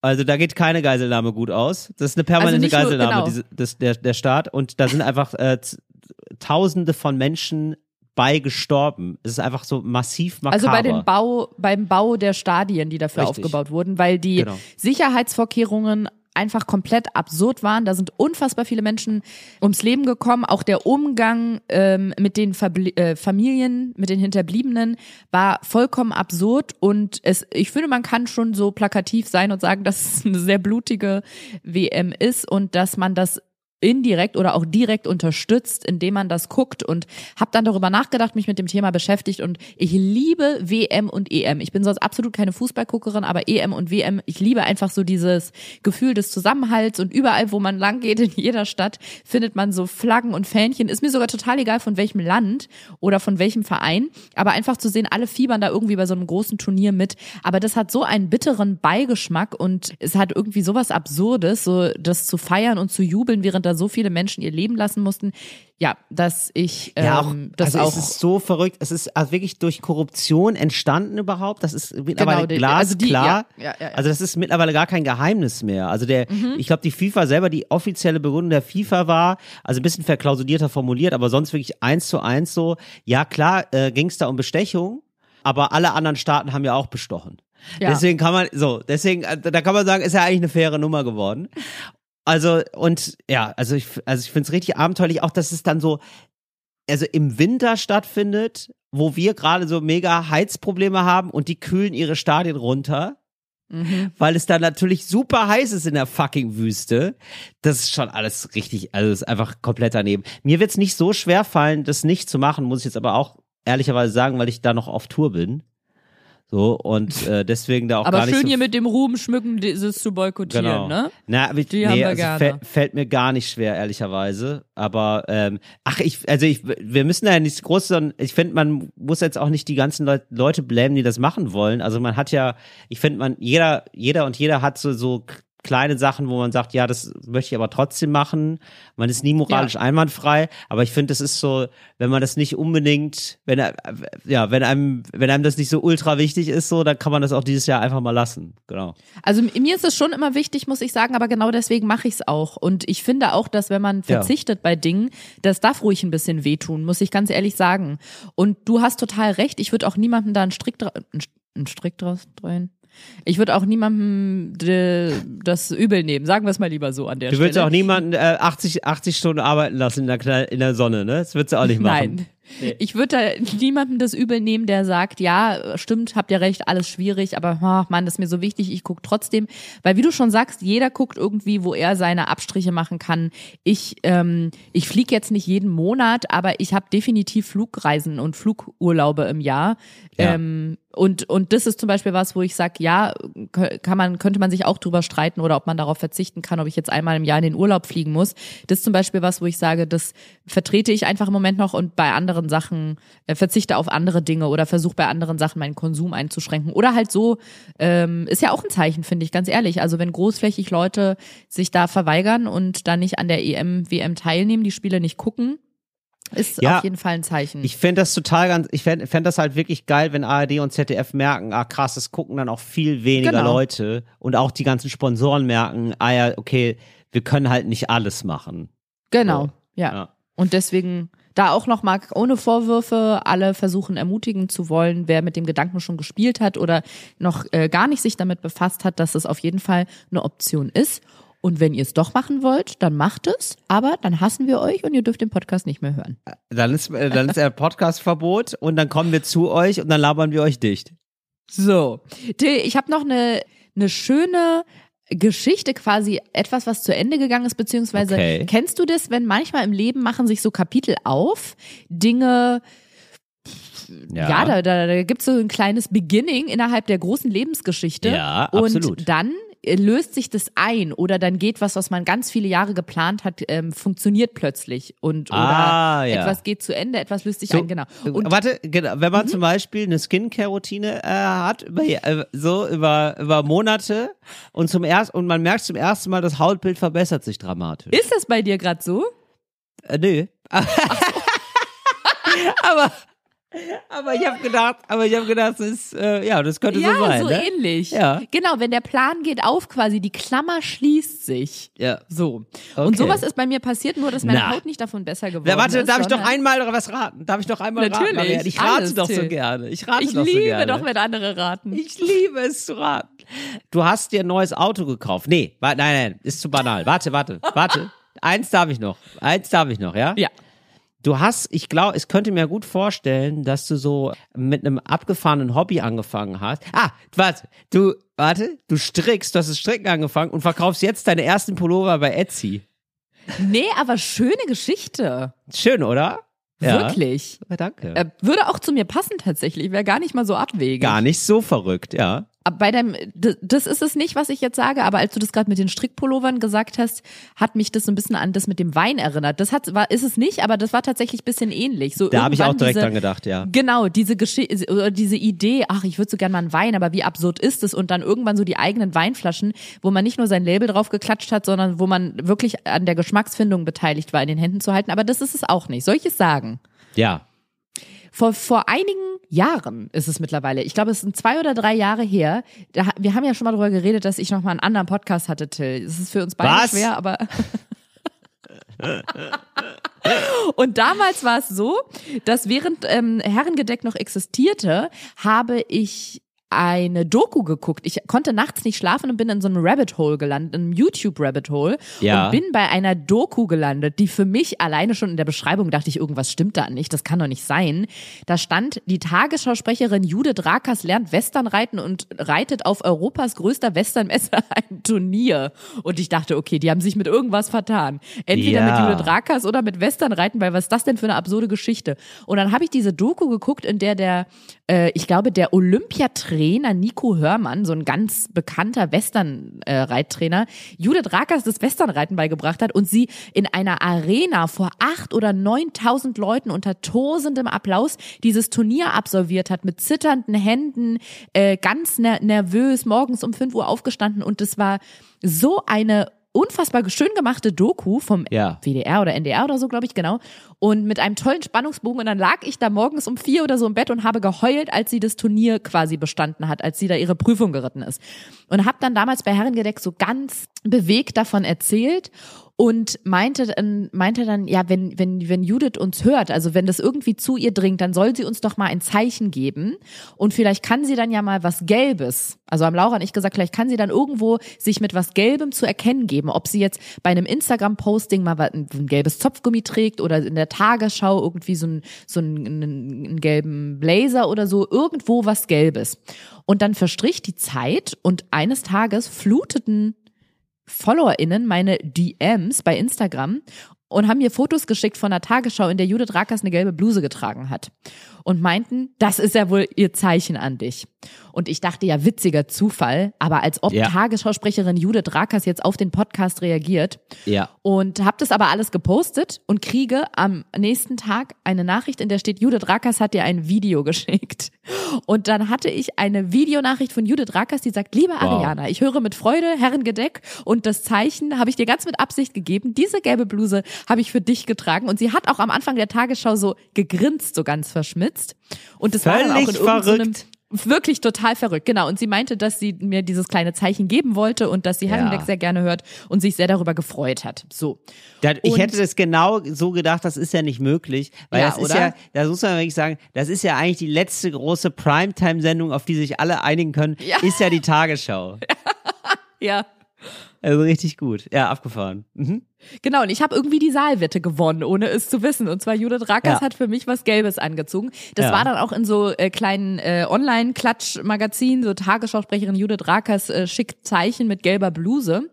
Also da geht keine Geiselnahme gut aus. Das ist eine permanente Also nicht nur- Geiselnahme, genau. diese, das, der, der Staat. Und da sind einfach äh, Tausende von Menschen bei gestorben. Es ist einfach so massiv makaber. Also bei den Bau, beim Bau der Stadien, die dafür Richtig. aufgebaut wurden, weil die Genau. Sicherheitsvorkehrungen einfach komplett absurd waren. Da sind unfassbar viele Menschen ums Leben gekommen. Auch der Umgang ähm, mit den Verbli äh, Familien, mit den Hinterbliebenen war vollkommen absurd. Und es, ich finde, man kann schon so plakativ sein und sagen, dass es eine sehr blutige WM ist und dass man das indirekt oder auch direkt unterstützt, indem man das guckt und habe dann darüber nachgedacht, mich mit dem Thema beschäftigt und ich liebe WM und EM. Ich bin sonst absolut keine Fußballguckerin, aber EM und WM, ich liebe einfach so dieses Gefühl des Zusammenhalts und überall, wo man lang geht, in jeder Stadt, findet man so Flaggen und Fähnchen. Ist mir sogar total egal, von welchem Land oder von welchem Verein, aber einfach zu sehen, alle fiebern da irgendwie bei so einem großen Turnier mit. Aber das hat so einen bitteren Beigeschmack und es hat irgendwie sowas Absurdes, so das zu feiern und zu jubeln, während da da so viele Menschen ihr Leben lassen mussten. Ja, dass ich ähm, Ja, auch, das also auch es ist so verrückt. Es ist also wirklich durch Korruption entstanden überhaupt. Das ist mittlerweile die- also die- glasklar. ja, ja, ja. Also das ist mittlerweile gar kein Geheimnis mehr. Also der, ich glaube, die FIFA selber, die offizielle Begründung der FIFA war, also ein bisschen verklausulierter formuliert, aber sonst wirklich eins zu eins so. Ja klar, äh, ging es da um Bestechung, aber alle anderen Staaten haben ja auch bestochen. Ja. Deswegen kann man so, deswegen, äh, da kann man sagen, ist ja eigentlich eine faire Nummer geworden. Also und ja, also ich, also ich finde es richtig abenteuerlich, auch dass es dann so, also im Winter stattfindet, wo wir gerade so mega Heizprobleme haben und die kühlen ihre Stadien runter, weil es da natürlich super heiß ist in der fucking Wüste. Das ist schon alles richtig, also ist einfach komplett daneben. Mir wird's nicht so schwer fallen, das nicht zu machen, muss ich jetzt aber auch ehrlicherweise sagen, weil ich da noch auf Tour bin. So, und äh, deswegen da auch aber gar nicht schön so hier mit dem Ruhm schmücken, dieses zu boykottieren, Genau. ne? Na, aber ich, Die haben nee, wir also gerne. fällt, fällt mir gar nicht schwer, ehrlicherweise. Aber ähm, ach, ich, also ich, wir müssen da ja nichts groß, sondern ich finde, man muss jetzt auch nicht die ganzen Leut, Leute blämen, die das machen wollen. Also man hat ja, ich finde, man, jeder, jeder und jeder hat so, so kleine Sachen, wo man sagt, ja, das möchte ich aber trotzdem machen. Man ist nie moralisch einwandfrei, aber ich finde, das ist so, wenn man das nicht unbedingt, wenn er, ja, wenn einem, wenn einem das nicht so ultra wichtig ist, so, dann kann man das auch dieses Jahr einfach mal lassen. Genau. Also mir ist es schon immer wichtig, muss ich sagen, aber genau deswegen mache ich es auch. Und ich finde auch, dass wenn man Ja. verzichtet bei Dingen, das darf ruhig ein bisschen wehtun, muss ich ganz ehrlich sagen. Und du hast total recht, ich würde auch niemandem da einen Strick, einen Strick draus drehen. Ich würde auch niemandem de, das übel nehmen, sagen wir es mal lieber so an der Du Stelle. würdest auch niemanden äh, 80, 80 Stunden arbeiten lassen in der, Knall, in der Sonne, ne? Das würdest du auch nicht machen. Nein. Ich würde da niemandem das übel nehmen, der sagt, ja, stimmt, habt ihr recht, alles schwierig, aber ach, Mann, das ist mir so wichtig, ich gucke trotzdem. Weil wie du schon sagst, jeder guckt irgendwie, wo er seine Abstriche machen kann. Ich, ähm, ich fliege jetzt nicht jeden Monat, aber ich habe definitiv Flugreisen und Flugurlaube im Jahr. Ja. Ähm, und, und das ist zum Beispiel was, wo ich sage, ja, kann man, könnte man sich auch drüber streiten oder ob man darauf verzichten kann, ob ich jetzt einmal im Jahr in den Urlaub fliegen muss. Das ist zum Beispiel was, wo ich sage, das vertrete ich einfach im Moment noch und bei anderen Sachen äh, verzichte auf andere Dinge oder versuche bei anderen Sachen meinen Konsum einzuschränken. Oder halt so, ähm, ist ja auch ein Zeichen, finde ich, ganz ehrlich. Also wenn großflächig Leute sich da verweigern und dann nicht an der EM, WM teilnehmen, die Spiele nicht gucken, ist Ja. auf jeden Fall ein Zeichen. Ich fände das total ganz, ich fände fänd das halt wirklich geil, wenn ARD und ZDF merken, ah krass, das gucken dann auch viel weniger Genau. Leute und auch die ganzen Sponsoren merken, ah ja, okay, wir können halt nicht alles machen. Genau, So, ja. ja. Und deswegen da auch noch mal ohne Vorwürfe alle versuchen ermutigen zu wollen, wer mit dem Gedanken schon gespielt hat oder noch äh, gar nicht sich damit befasst hat, dass es auf jeden Fall eine Option ist. Und wenn ihr es doch machen wollt, dann macht es, aber dann hassen wir euch und ihr dürft den Podcast nicht mehr hören. Dann ist, äh, dann ist er Podcast-Verbot und dann kommen wir zu euch und dann labern wir euch dicht. So, ich habe noch eine, eine schöne Geschichte, quasi etwas, was zu Ende gegangen ist, beziehungsweise Okay. kennst du das, wenn manchmal im Leben machen sich so Kapitel auf, Dinge, ja, da, da, da gibt es so ein kleines Beginning innerhalb der großen Lebensgeschichte. Ja, und absolut. dann äh, löst sich das ein oder dann geht was, was man ganz viele Jahre geplant hat, ähm, funktioniert plötzlich und oder Ah, ja. etwas geht zu Ende, etwas löst sich So, ein, genau. Und Mhm. Warte, genau, wenn man zum Beispiel eine Skincare-Routine äh, hat, über, äh, so über, über Monate und zum ersten und man merkt zum ersten Mal, das Hautbild verbessert sich dramatisch. ist das bei dir gerade so? Äh, nö. aber, aber ich habe gedacht, aber ich habe gedacht, das ist, äh, ja, das könnte Ja, so sein. so ne? ähnlich. Ja. Genau, wenn der Plan geht auf quasi, die Klammer schließt sich. Ja. So. Okay. Und sowas ist bei mir passiert, nur dass meine Na. Haut nicht davon besser geworden Ja, warte, ist. darf ich doch einmal was raten? Darf ich doch einmal Natürlich, raten? Marianne? Ich rate alles, doch so gerne. Ich rate Ich doch so liebe gerne. doch, wenn andere raten. Ich liebe es zu raten. Du hast dir ein neues Auto gekauft. Nee, nein, nein, ist zu banal. Warte, warte, warte. Eins darf ich noch. Eins darf ich noch, ja? Ja. Du hast, ich glaube, ich könnte mir gut vorstellen, dass du so mit einem abgefahrenen Hobby angefangen hast. Ah, warte, du, warte, du strickst, du hast das Stricken angefangen und verkaufst jetzt deine ersten Pullover bei Etsy. Nee, aber schöne Geschichte. Schön, oder? Ja. Wirklich. Ja, danke. Äh, würde auch zu mir passen tatsächlich. Wäre gar nicht mal so abwegig. Gar nicht so verrückt, ja. Bei deinem, das ist es nicht, was ich jetzt sage, aber als du das gerade mit den Strickpullovern gesagt hast, hat mich das so ein bisschen an das mit dem Wein erinnert. Das hat, war, ist es nicht, aber das war tatsächlich ein bisschen ähnlich. So Da habe ich auch direkt diese, dran gedacht, ja. Genau, diese Geschichte oder diese Idee, ach, ich würde so gern mal einen Wein, aber wie absurd ist es? Und dann irgendwann so die eigenen Weinflaschen, wo man nicht nur sein Label drauf geklatscht hat, sondern wo man wirklich an der Geschmacksfindung beteiligt war, in den Händen zu halten. Aber das ist es auch nicht. Soll ich es sagen? Ja. Vor, vor einigen Jahren ist es mittlerweile. Ich glaube, es sind zwei oder drei Jahre her. Da, wir haben ja schon mal darüber geredet, dass ich noch mal einen anderen Podcast hatte, Till. Es ist für uns beide Was? schwer, aber. Und damals war es so, dass während ähm, Herrengedeck noch existierte, habe ich eine Doku geguckt. Ich konnte nachts nicht schlafen und bin in so einem Rabbit Hole gelandet, in einem YouTube Rabbit Hole Ja. und bin bei einer Doku gelandet, die für mich alleine schon in der Beschreibung dachte ich, irgendwas stimmt da nicht, das kann doch nicht sein. Da stand, die Tagesschausprecherin Judith Rakers lernt Westernreiten und reitet auf Europas größter Westernmesse ein Turnier. Und ich dachte, okay, die haben sich mit irgendwas vertan. Entweder Ja. mit Judith Rakers oder mit Westernreiten, weil was ist das denn für eine absurde Geschichte? Und dann habe ich diese Doku geguckt, in der der, äh, ich glaube, der Olympiatrainer Nico Hörmann, so ein ganz bekannter Western-Reittrainer, Judith Rakers das Westernreiten beigebracht hat und sie in einer Arena vor acht oder neuntausend Leuten unter tosendem Applaus dieses Turnier absolviert hat, mit zitternden Händen, äh, ganz ner nervös, morgens um fünf Uhr aufgestanden und es war so eine unfassbar schön gemachte Doku vom Ja. WDR oder NDR oder so, glaube ich, genau. Und mit einem tollen Spannungsbogen. Und dann lag ich da morgens um vier oder so im Bett und habe geheult, als sie das Turnier quasi bestanden hat, als sie da ihre Prüfung geritten ist. Und habe dann damals bei Herrengedeck so ganz bewegt davon erzählt und meinte, meinte dann, ja, wenn, wenn, wenn Judith uns hört, also wenn das irgendwie zu ihr dringt, dann soll sie uns doch mal ein Zeichen geben. Und vielleicht kann sie dann ja mal was Gelbes, also haben Laura und ich gesagt, vielleicht kann sie dann irgendwo sich mit was Gelbem zu erkennen geben, ob sie jetzt bei einem Instagram-Posting mal ein, ein gelbes Zopfgummi trägt oder in der Tagesschau irgendwie so, ein, so einen, einen gelben Blazer oder so, irgendwo was Gelbes. Und dann verstrich die Zeit und eines Tages fluteten FollowerInnen meine DMs bei Instagram und haben mir Fotos geschickt von der Tagesschau, in der Judith Rakers eine gelbe Bluse getragen hat. Und meinten, das ist ja wohl ihr Zeichen an dich. Und ich dachte ja, witziger Zufall, aber als ob Ja. Tagesschausprecherin Judith Rakers jetzt auf den Podcast reagiert. Ja. Und habe das aber alles gepostet und kriege am nächsten Tag eine Nachricht, in der steht, Judith Rakers hat dir ein Video geschickt. Und dann hatte ich eine Videonachricht von Judith Rakers, die sagt, liebe Ariana, ich höre mit Freude Herrengedeck und das Zeichen habe ich dir ganz mit Absicht gegeben. Diese gelbe Bluse habe ich für dich getragen. Und sie hat auch am Anfang der Tagesschau so gegrinst, so ganz verschmitzt. Und das war dann auch in Völlig verrückt. Wirklich total verrückt, genau. Und sie meinte, dass sie mir dieses kleine Zeichen geben wollte und dass sie Ja. sehr gerne hört und sich sehr darüber gefreut hat. So. Da, ich hätte das genau so gedacht, das ist ja nicht möglich, weil Ja, das ist oder? ja, da muss man wirklich sagen, das ist ja eigentlich die letzte große Primetime-Sendung, auf die sich alle einigen können, Ja. ist ja die Tagesschau. Ja. Also richtig gut. Ja, abgefahren. Mhm. Genau, und ich habe irgendwie die Saalwette gewonnen, ohne es zu wissen. Und zwar Judith Rakers Ja. hat für mich was Gelbes angezogen. Das Ja. war dann auch in so äh, kleinen äh, Online-Klatsch-Magazinen, so Tagesschausprecherin Judith Rakers äh, schick Zeichen mit gelber Bluse.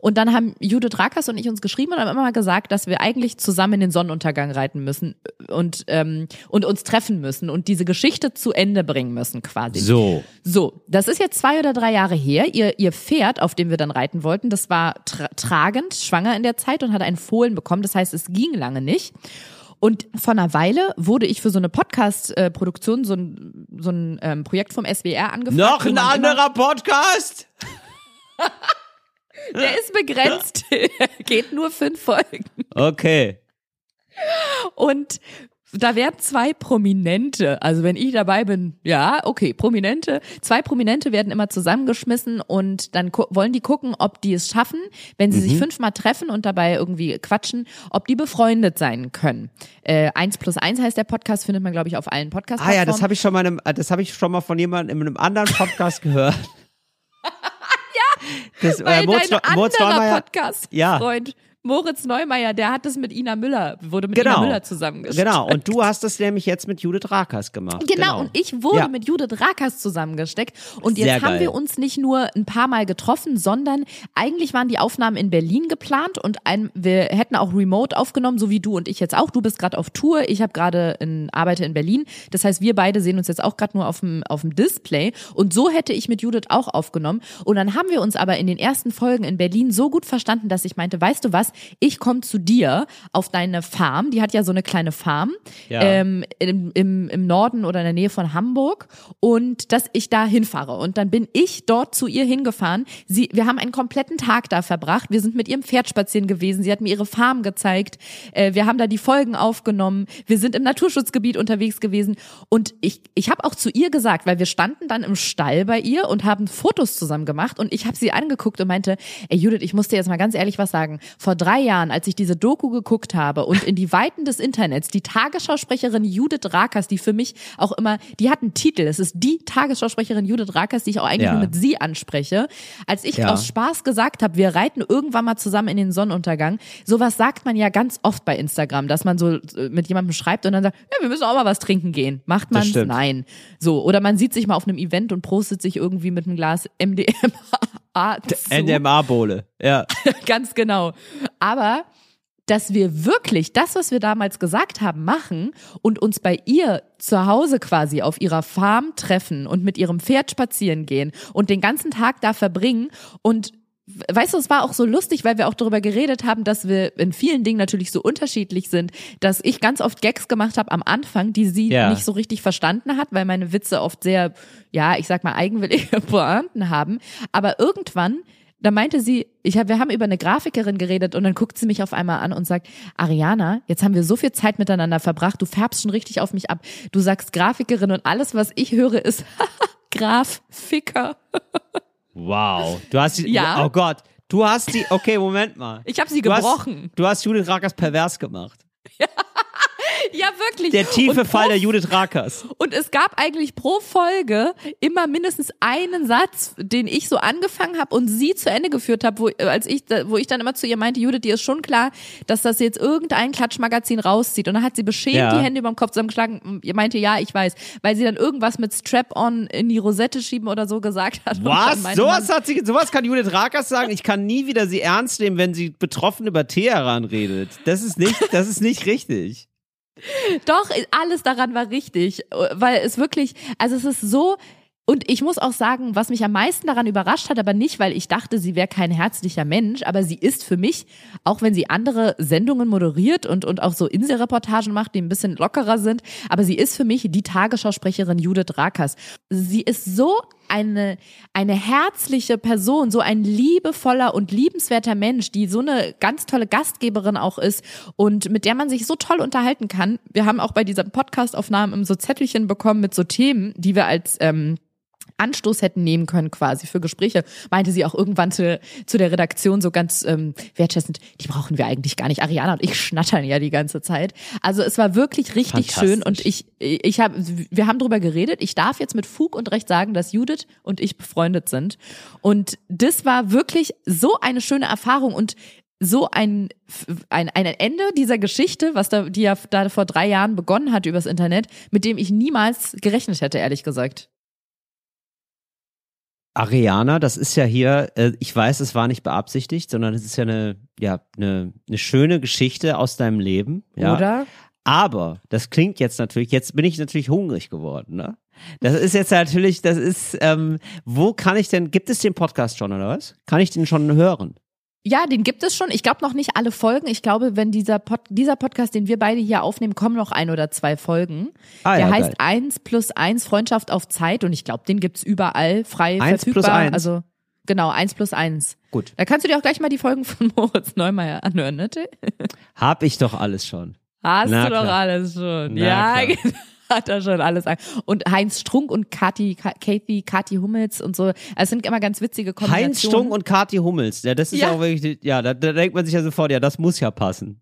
Und dann haben Judith Rakers und ich uns geschrieben und haben immer mal gesagt, dass wir eigentlich zusammen in den Sonnenuntergang reiten müssen und, ähm, und uns treffen müssen und diese Geschichte zu Ende bringen müssen quasi. So. So, das ist jetzt zwei oder drei Jahre her. Ihr, ihr Pferd, auf dem wir dann reiten wollten, das war tra tragend, schwanger in der Zeit und hatte einen Fohlen bekommen. Das heißt, es ging lange nicht. Und vor einer Weile wurde ich für so eine Podcast-Produktion, so ein, so ein ähm, Projekt vom SWR angefragt. Noch ein anderer Podcast? Der ist begrenzt. Geht nur fünf Folgen. Okay. Und da werden zwei Prominente, also wenn ich dabei bin, ja, okay, Prominente, zwei Prominente werden immer zusammengeschmissen und dann wollen die gucken, ob die es schaffen, wenn sie sich fünfmal treffen und dabei irgendwie quatschen, ob die befreundet sein können. Äh, eins plus eins heißt der Podcast, findet man, glaube ich, auf allen podcast Ah ja, das habe ich schon mal, in einem, das habe ich schon mal von jemandem in einem anderen Podcast gehört. ja. Das, Weil äh, Moritz, dein Moritz anderer Podcast, Ja. Freund, Moritz Neumeier, der hat das mit Ina Müller, wurde mit Genau. Ina Müller zusammengestellt. Genau, und du hast das nämlich jetzt mit Judith Rakers gemacht. Genau, und ich wurde Ja. mit Judith Rakers zusammengesteckt. Und Sehr jetzt haben geil. wir uns nicht nur ein paar Mal getroffen, sondern eigentlich waren die Aufnahmen in Berlin geplant und ein, wir hätten auch remote aufgenommen, so wie du und ich jetzt auch. Du bist gerade auf Tour, ich habe gerade in, arbeite in Berlin. Das heißt, wir beide sehen uns jetzt auch gerade nur auf dem, auf dem Display. Und so hätte ich mit Judith auch aufgenommen. Und dann haben wir uns aber in den ersten Folgen in Berlin so gut verstanden, dass ich meinte, weißt du was, ich komme zu dir auf deine Farm. Die hat ja so eine kleine Farm Ja. ähm, im, im, im Norden oder in der Nähe von Hamburg und dass ich da hinfahre. Und dann bin ich dort zu ihr hingefahren. Sie, wir haben einen kompletten Tag da verbracht. Wir sind mit ihrem Pferd spazieren gewesen. Sie hat mir ihre Farm gezeigt. Äh, wir haben da die Folgen aufgenommen. Wir sind im Naturschutzgebiet unterwegs gewesen. Und ich, ich habe auch zu ihr gesagt, weil wir standen dann im Stall bei ihr und haben Fotos zusammen gemacht. Und ich habe sie angeguckt und meinte, ey Judith, ich muss dir jetzt mal ganz ehrlich was sagen. Vor drei Jahren, als ich diese Doku geguckt habe und in die Weiten des Internets die Tagesschausprecherin Judith Rakers, die für mich auch immer, die hat einen Titel. Es ist die Tagesschausprecherin Judith Rakers, die ich auch eigentlich Ja. nur mit sie anspreche. Als ich Ja. aus Spaß gesagt habe, wir reiten irgendwann mal zusammen in den Sonnenuntergang, sowas sagt man ja ganz oft bei Instagram, dass man so äh, mit jemandem schreibt und dann sagt, ja, wir müssen auch mal was trinken gehen. Macht man. Nein. So, oder man sieht sich mal auf einem Event und prostet sich irgendwie mit einem Glas MDMA zu. NDMA-Bohle. Ja. Ganz genau. Aber dass wir wirklich das, was wir damals gesagt haben, machen und uns bei ihr zu Hause quasi auf ihrer Farm treffen und mit ihrem Pferd spazieren gehen und den ganzen Tag da verbringen und Weißt du, es war auch so lustig, weil wir auch darüber geredet haben, dass wir in vielen Dingen natürlich so unterschiedlich sind, dass ich ganz oft Gags gemacht habe am Anfang, die sie Ja. nicht so richtig verstanden hat, weil meine Witze oft sehr, ja, ich sag mal, eigenwillige Pointen haben. Aber irgendwann da meinte sie, ich hab, wir haben über eine Grafikerin geredet und dann guckt sie mich auf einmal an und sagt, Ariana, jetzt haben wir so viel Zeit miteinander verbracht, du färbst schon richtig auf mich ab. Du sagst Grafikerin und alles, was ich höre, ist Grafiker. Wow. Du hast die, Ja. Oh Gott. Du hast die, okay, Moment mal. Ich habe sie Du hast, gebrochen. du hast Judith Rakers pervers gemacht. Ja, wirklich. Der tiefe Und Fall pro- der Judith Rakers. Und es gab eigentlich pro Folge immer mindestens einen Satz, den ich so angefangen habe und sie zu Ende geführt habe, wo, äh, als ich, wo ich dann immer zu ihr meinte, Judith, dir ist schon klar, dass das jetzt irgendein Klatschmagazin rauszieht. Und dann hat sie beschämt Ja. die Hände über dem Kopf zusammengeschlagen. Ihr meinte, ja, ich weiß, weil sie dann irgendwas mit Strap-on in die Rosette schieben oder so gesagt hat. Was? Sowas hat sie, sowas kann Judith Rakers sagen. Ich kann nie wieder sie ernst nehmen, wenn sie betroffen über Teheran redet. Das ist nicht, das ist nicht richtig. Doch, alles daran war richtig, weil es wirklich, also es ist so, und ich muss auch sagen, was mich am meisten daran überrascht hat, aber nicht, weil ich dachte, sie wäre kein herzlicher Mensch, aber sie ist für mich, auch wenn sie andere Sendungen moderiert und, und auch so Inselreportagen macht, die ein bisschen lockerer sind, aber sie ist für mich die Tagesschausprecherin Judith Rakers. Sie ist so eine, eine herzliche Person, so ein liebevoller und liebenswerter Mensch, die so eine ganz tolle Gastgeberin auch ist und mit der man sich so toll unterhalten kann. Wir haben auch bei dieser Podcastaufnahmen so Zettelchen bekommen mit so Themen, die wir als ähm, Anstoß hätten nehmen können quasi für Gespräche, meinte sie auch irgendwann zu, zu der Redaktion so ganz ähm, wertschätzend, die brauchen wir eigentlich gar nicht. Ariana und ich schnattern ja die ganze Zeit. Also es war wirklich richtig schön und ich, ich habe, wir haben drüber geredet. Ich darf jetzt mit Fug und Recht sagen, dass Judith und ich befreundet sind. Und das war wirklich so eine schöne Erfahrung und so ein, ein, ein Ende dieser Geschichte, was da, die ja da vor drei Jahren begonnen hat übers Internet, mit dem ich niemals gerechnet hätte, ehrlich gesagt. Ariana, das ist ja hier, äh, ich weiß, es war nicht beabsichtigt, sondern es ist ja eine, ja, eine, eine schöne Geschichte aus deinem Leben. Ja? Oder? Aber das klingt jetzt natürlich, jetzt bin ich natürlich hungrig geworden, ne? Das ist jetzt natürlich, das ist, ähm, wo kann ich denn, gibt es den Podcast schon oder was? Kann ich den schon hören? Ja, den gibt es schon. Ich glaube noch nicht alle Folgen. Ich glaube, wenn dieser, Pod, dieser Podcast, den wir beide hier aufnehmen, kommen noch ein oder zwei Folgen. Ah, Der ja, heißt geil. eins plus eins Freundschaft auf Zeit und ich glaube, den gibt's überall frei Eins plus verfügbar. eins. Also genau, eins plus eins. Gut. Da kannst du dir auch gleich mal die Folgen von Moritz Neumeier anhören, ne? Hab ich doch alles schon. Hast Na du doch klar. alles schon. Na ja, klar. Hat er schon alles an. Und Heinz Strunk und Kathi, Ka- Kathy, Kathi Hummels und so. Es sind immer ganz witzige Kombinationen. Heinz Stung und Kathi Hummels, ja, das ist Ja. auch wirklich, ja, da, da denkt man sich ja sofort, ja, das muss ja passen.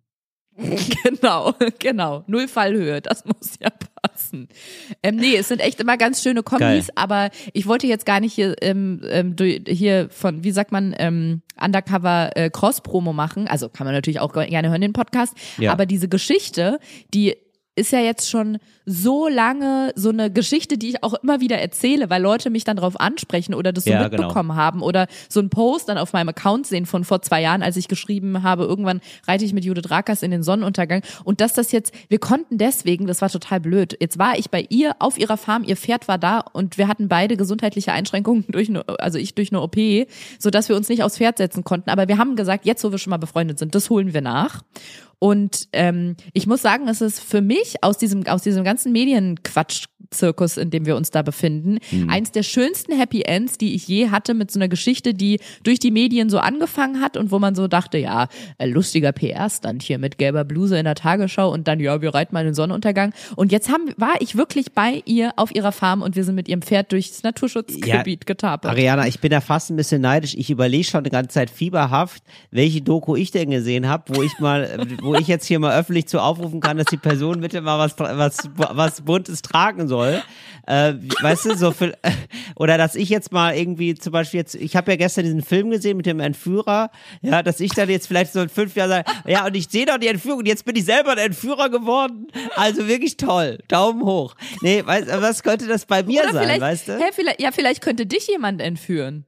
Genau, genau. Null Fallhöhe, das muss ja passen. Ähm, nee, es sind echt immer ganz schöne Kombis, Geil. aber ich wollte jetzt gar nicht hier, ähm, ähm, hier von, wie sagt man, ähm, Undercover äh, Cross-Promo machen. Also kann man natürlich auch gerne hören, den Podcast. Ja. Aber diese Geschichte, die ist ja jetzt schon so lange so eine Geschichte, die ich auch immer wieder erzähle, weil Leute mich dann darauf ansprechen oder das so Ja, genau. mitbekommen haben oder so einen Post dann auf meinem Account sehen von vor zwei Jahren, als ich geschrieben habe, irgendwann reite ich mit Judith Rakers in den Sonnenuntergang und dass das jetzt, wir konnten deswegen, das war total blöd, jetzt war ich bei ihr auf ihrer Farm, ihr Pferd war da und wir hatten beide gesundheitliche Einschränkungen durch eine, also ich durch eine OP, so dass wir uns nicht aufs Pferd setzen konnten, aber wir haben gesagt, jetzt wo wir schon mal befreundet sind, das holen wir nach. Und ähm, ich muss sagen, es ist für mich aus diesem, aus diesem ganzen Medienquatsch-Zirkus, in dem wir uns da befinden, eins der schönsten Happy Ends, die ich je hatte mit so einer Geschichte, die durch die Medien so angefangen hat und wo man so dachte, ja, äh, lustiger PR-Stand hier mit gelber Bluse in der Tagesschau und dann, ja, wir reiten mal den Sonnenuntergang. Und jetzt haben, war ich wirklich bei ihr auf ihrer Farm und wir sind mit ihrem Pferd durchs Naturschutzgebiet getapert. Ariana, ich bin da fast ein bisschen neidisch. Ich überlege schon die ganze Zeit fieberhaft, welche Doku ich denn gesehen habe, wo ich mal, wo ich jetzt hier mal öffentlich zu aufrufen kann, dass die Person bitte mal was, was, was Buntes tragen soll. Äh, weißt du, so viel, oder dass ich jetzt mal irgendwie zum Beispiel jetzt, ich habe ja gestern diesen Film gesehen mit dem Entführer, ja, dass ich dann jetzt vielleicht so in fünf Jahren sage, ja, und ich sehe doch die Entführung und jetzt bin ich selber ein Entführer geworden. Also wirklich toll. Daumen hoch. Nee, weißt, was könnte das bei mir Oder sein, weißt du? hä, vielleicht, ja, vielleicht könnte dich jemand entführen.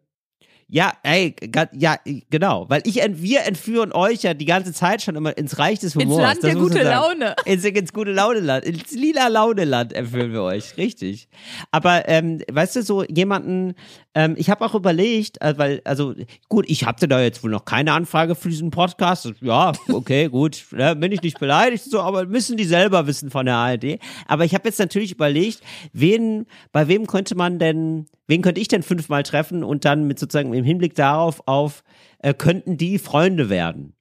Ja, ey, ja, genau, weil ich wir entführen euch ja die ganze Zeit schon immer ins Reich des Ins Humors. Land das der gute. Laune. Ins, ins gute Laune Land, ins lila Laune Land entführen wir euch, richtig. Aber ähm, weißt du so jemanden, ähm, ich habe auch überlegt, äh, weil also gut, ich hatte da jetzt wohl noch keine Anfrage für diesen Podcast. Ja, okay, gut, ne, bin ich nicht beleidigt so, aber müssen die selber wissen von der ARD. Aber ich habe jetzt natürlich überlegt, wen, bei wem könnte man denn, wen könnte ich denn fünfmal treffen und dann mit sozusagen im Hinblick darauf auf, äh, könnten die Freunde werden?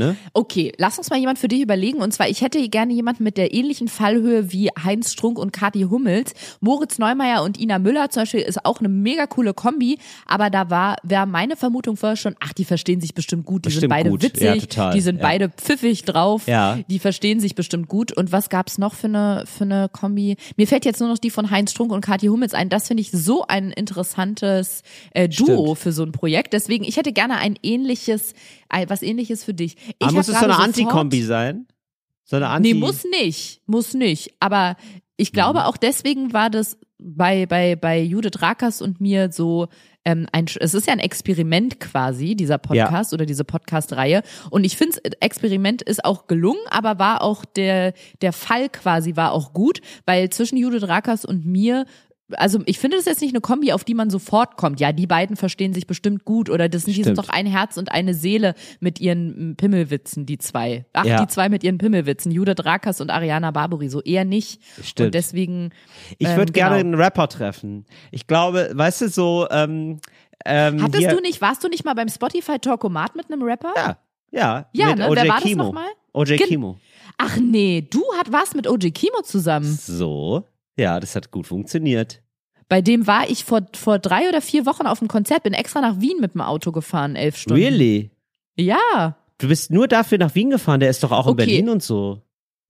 Ne? Okay, lass uns mal jemand für dich überlegen. Und zwar, ich hätte gerne jemanden mit der ähnlichen Fallhöhe wie Heinz Strunk und Kathi Hummels. Moritz Neumeier und Ina Müller zum Beispiel ist auch eine mega coole Kombi. Aber da war, wäre meine Vermutung vorher schon, ach, die verstehen sich bestimmt gut. Die Bestimmt sind beide gut. witzig. Ja. Die sind Ja. beide pfiffig drauf. Ja. Die verstehen sich bestimmt gut. Und was gab's noch für eine, für eine Kombi? Mir fällt jetzt nur noch die von Heinz Strunk und Kathi Hummels ein. Das finde ich so ein interessantes äh, Duo Stimmt. für so ein Projekt. Deswegen, ich hätte gerne ein ähnliches, was ähnliches für dich. Ich Aber hab muss es so eine Anti-Kombi sein? So eine Anti Nee, muss nicht. Muss nicht. Aber ich glaube, auch deswegen war das bei, bei, bei Judith Rakers und mir so ähm, ein, es ist ja ein Experiment quasi, dieser Podcast oder diese Podcast-Reihe. Und ich finde, Experiment ist auch gelungen, aber war auch der, der Fall quasi war auch gut, weil zwischen Judith Rakers und mir also ich finde das jetzt nicht eine Kombi, auf die man sofort kommt. Ja, die beiden verstehen sich bestimmt gut oder das sind, die sind doch ein Herz und eine Seele mit ihren mm, Pimmelwitzen, die zwei. Ach, Ja. die zwei mit ihren Pimmelwitzen, Judith Rakers und Ariana Barbary, so eher nicht. Stimmt. Und deswegen. Ich ähm, würde gerne genau. einen Rapper treffen. Ich glaube, weißt du, so, ähm, ähm, Hattest hier, du nicht, warst du nicht mal beim Spotify Talkomat mit einem Rapper? Ja, ja. Ja, mit ne? OJ Wer war das Kimo. nochmal? OJ Kimo. Ach nee, du hat, warst mit OJ Kimo zusammen. So, ja, das hat gut funktioniert. Bei dem war ich vor, vor drei oder vier Wochen auf dem Konzert, bin extra nach Wien mit dem Auto gefahren, elf Stunden. Really? Ja. Du bist nur dafür nach Wien gefahren, der ist doch auch in Okay. Berlin und so.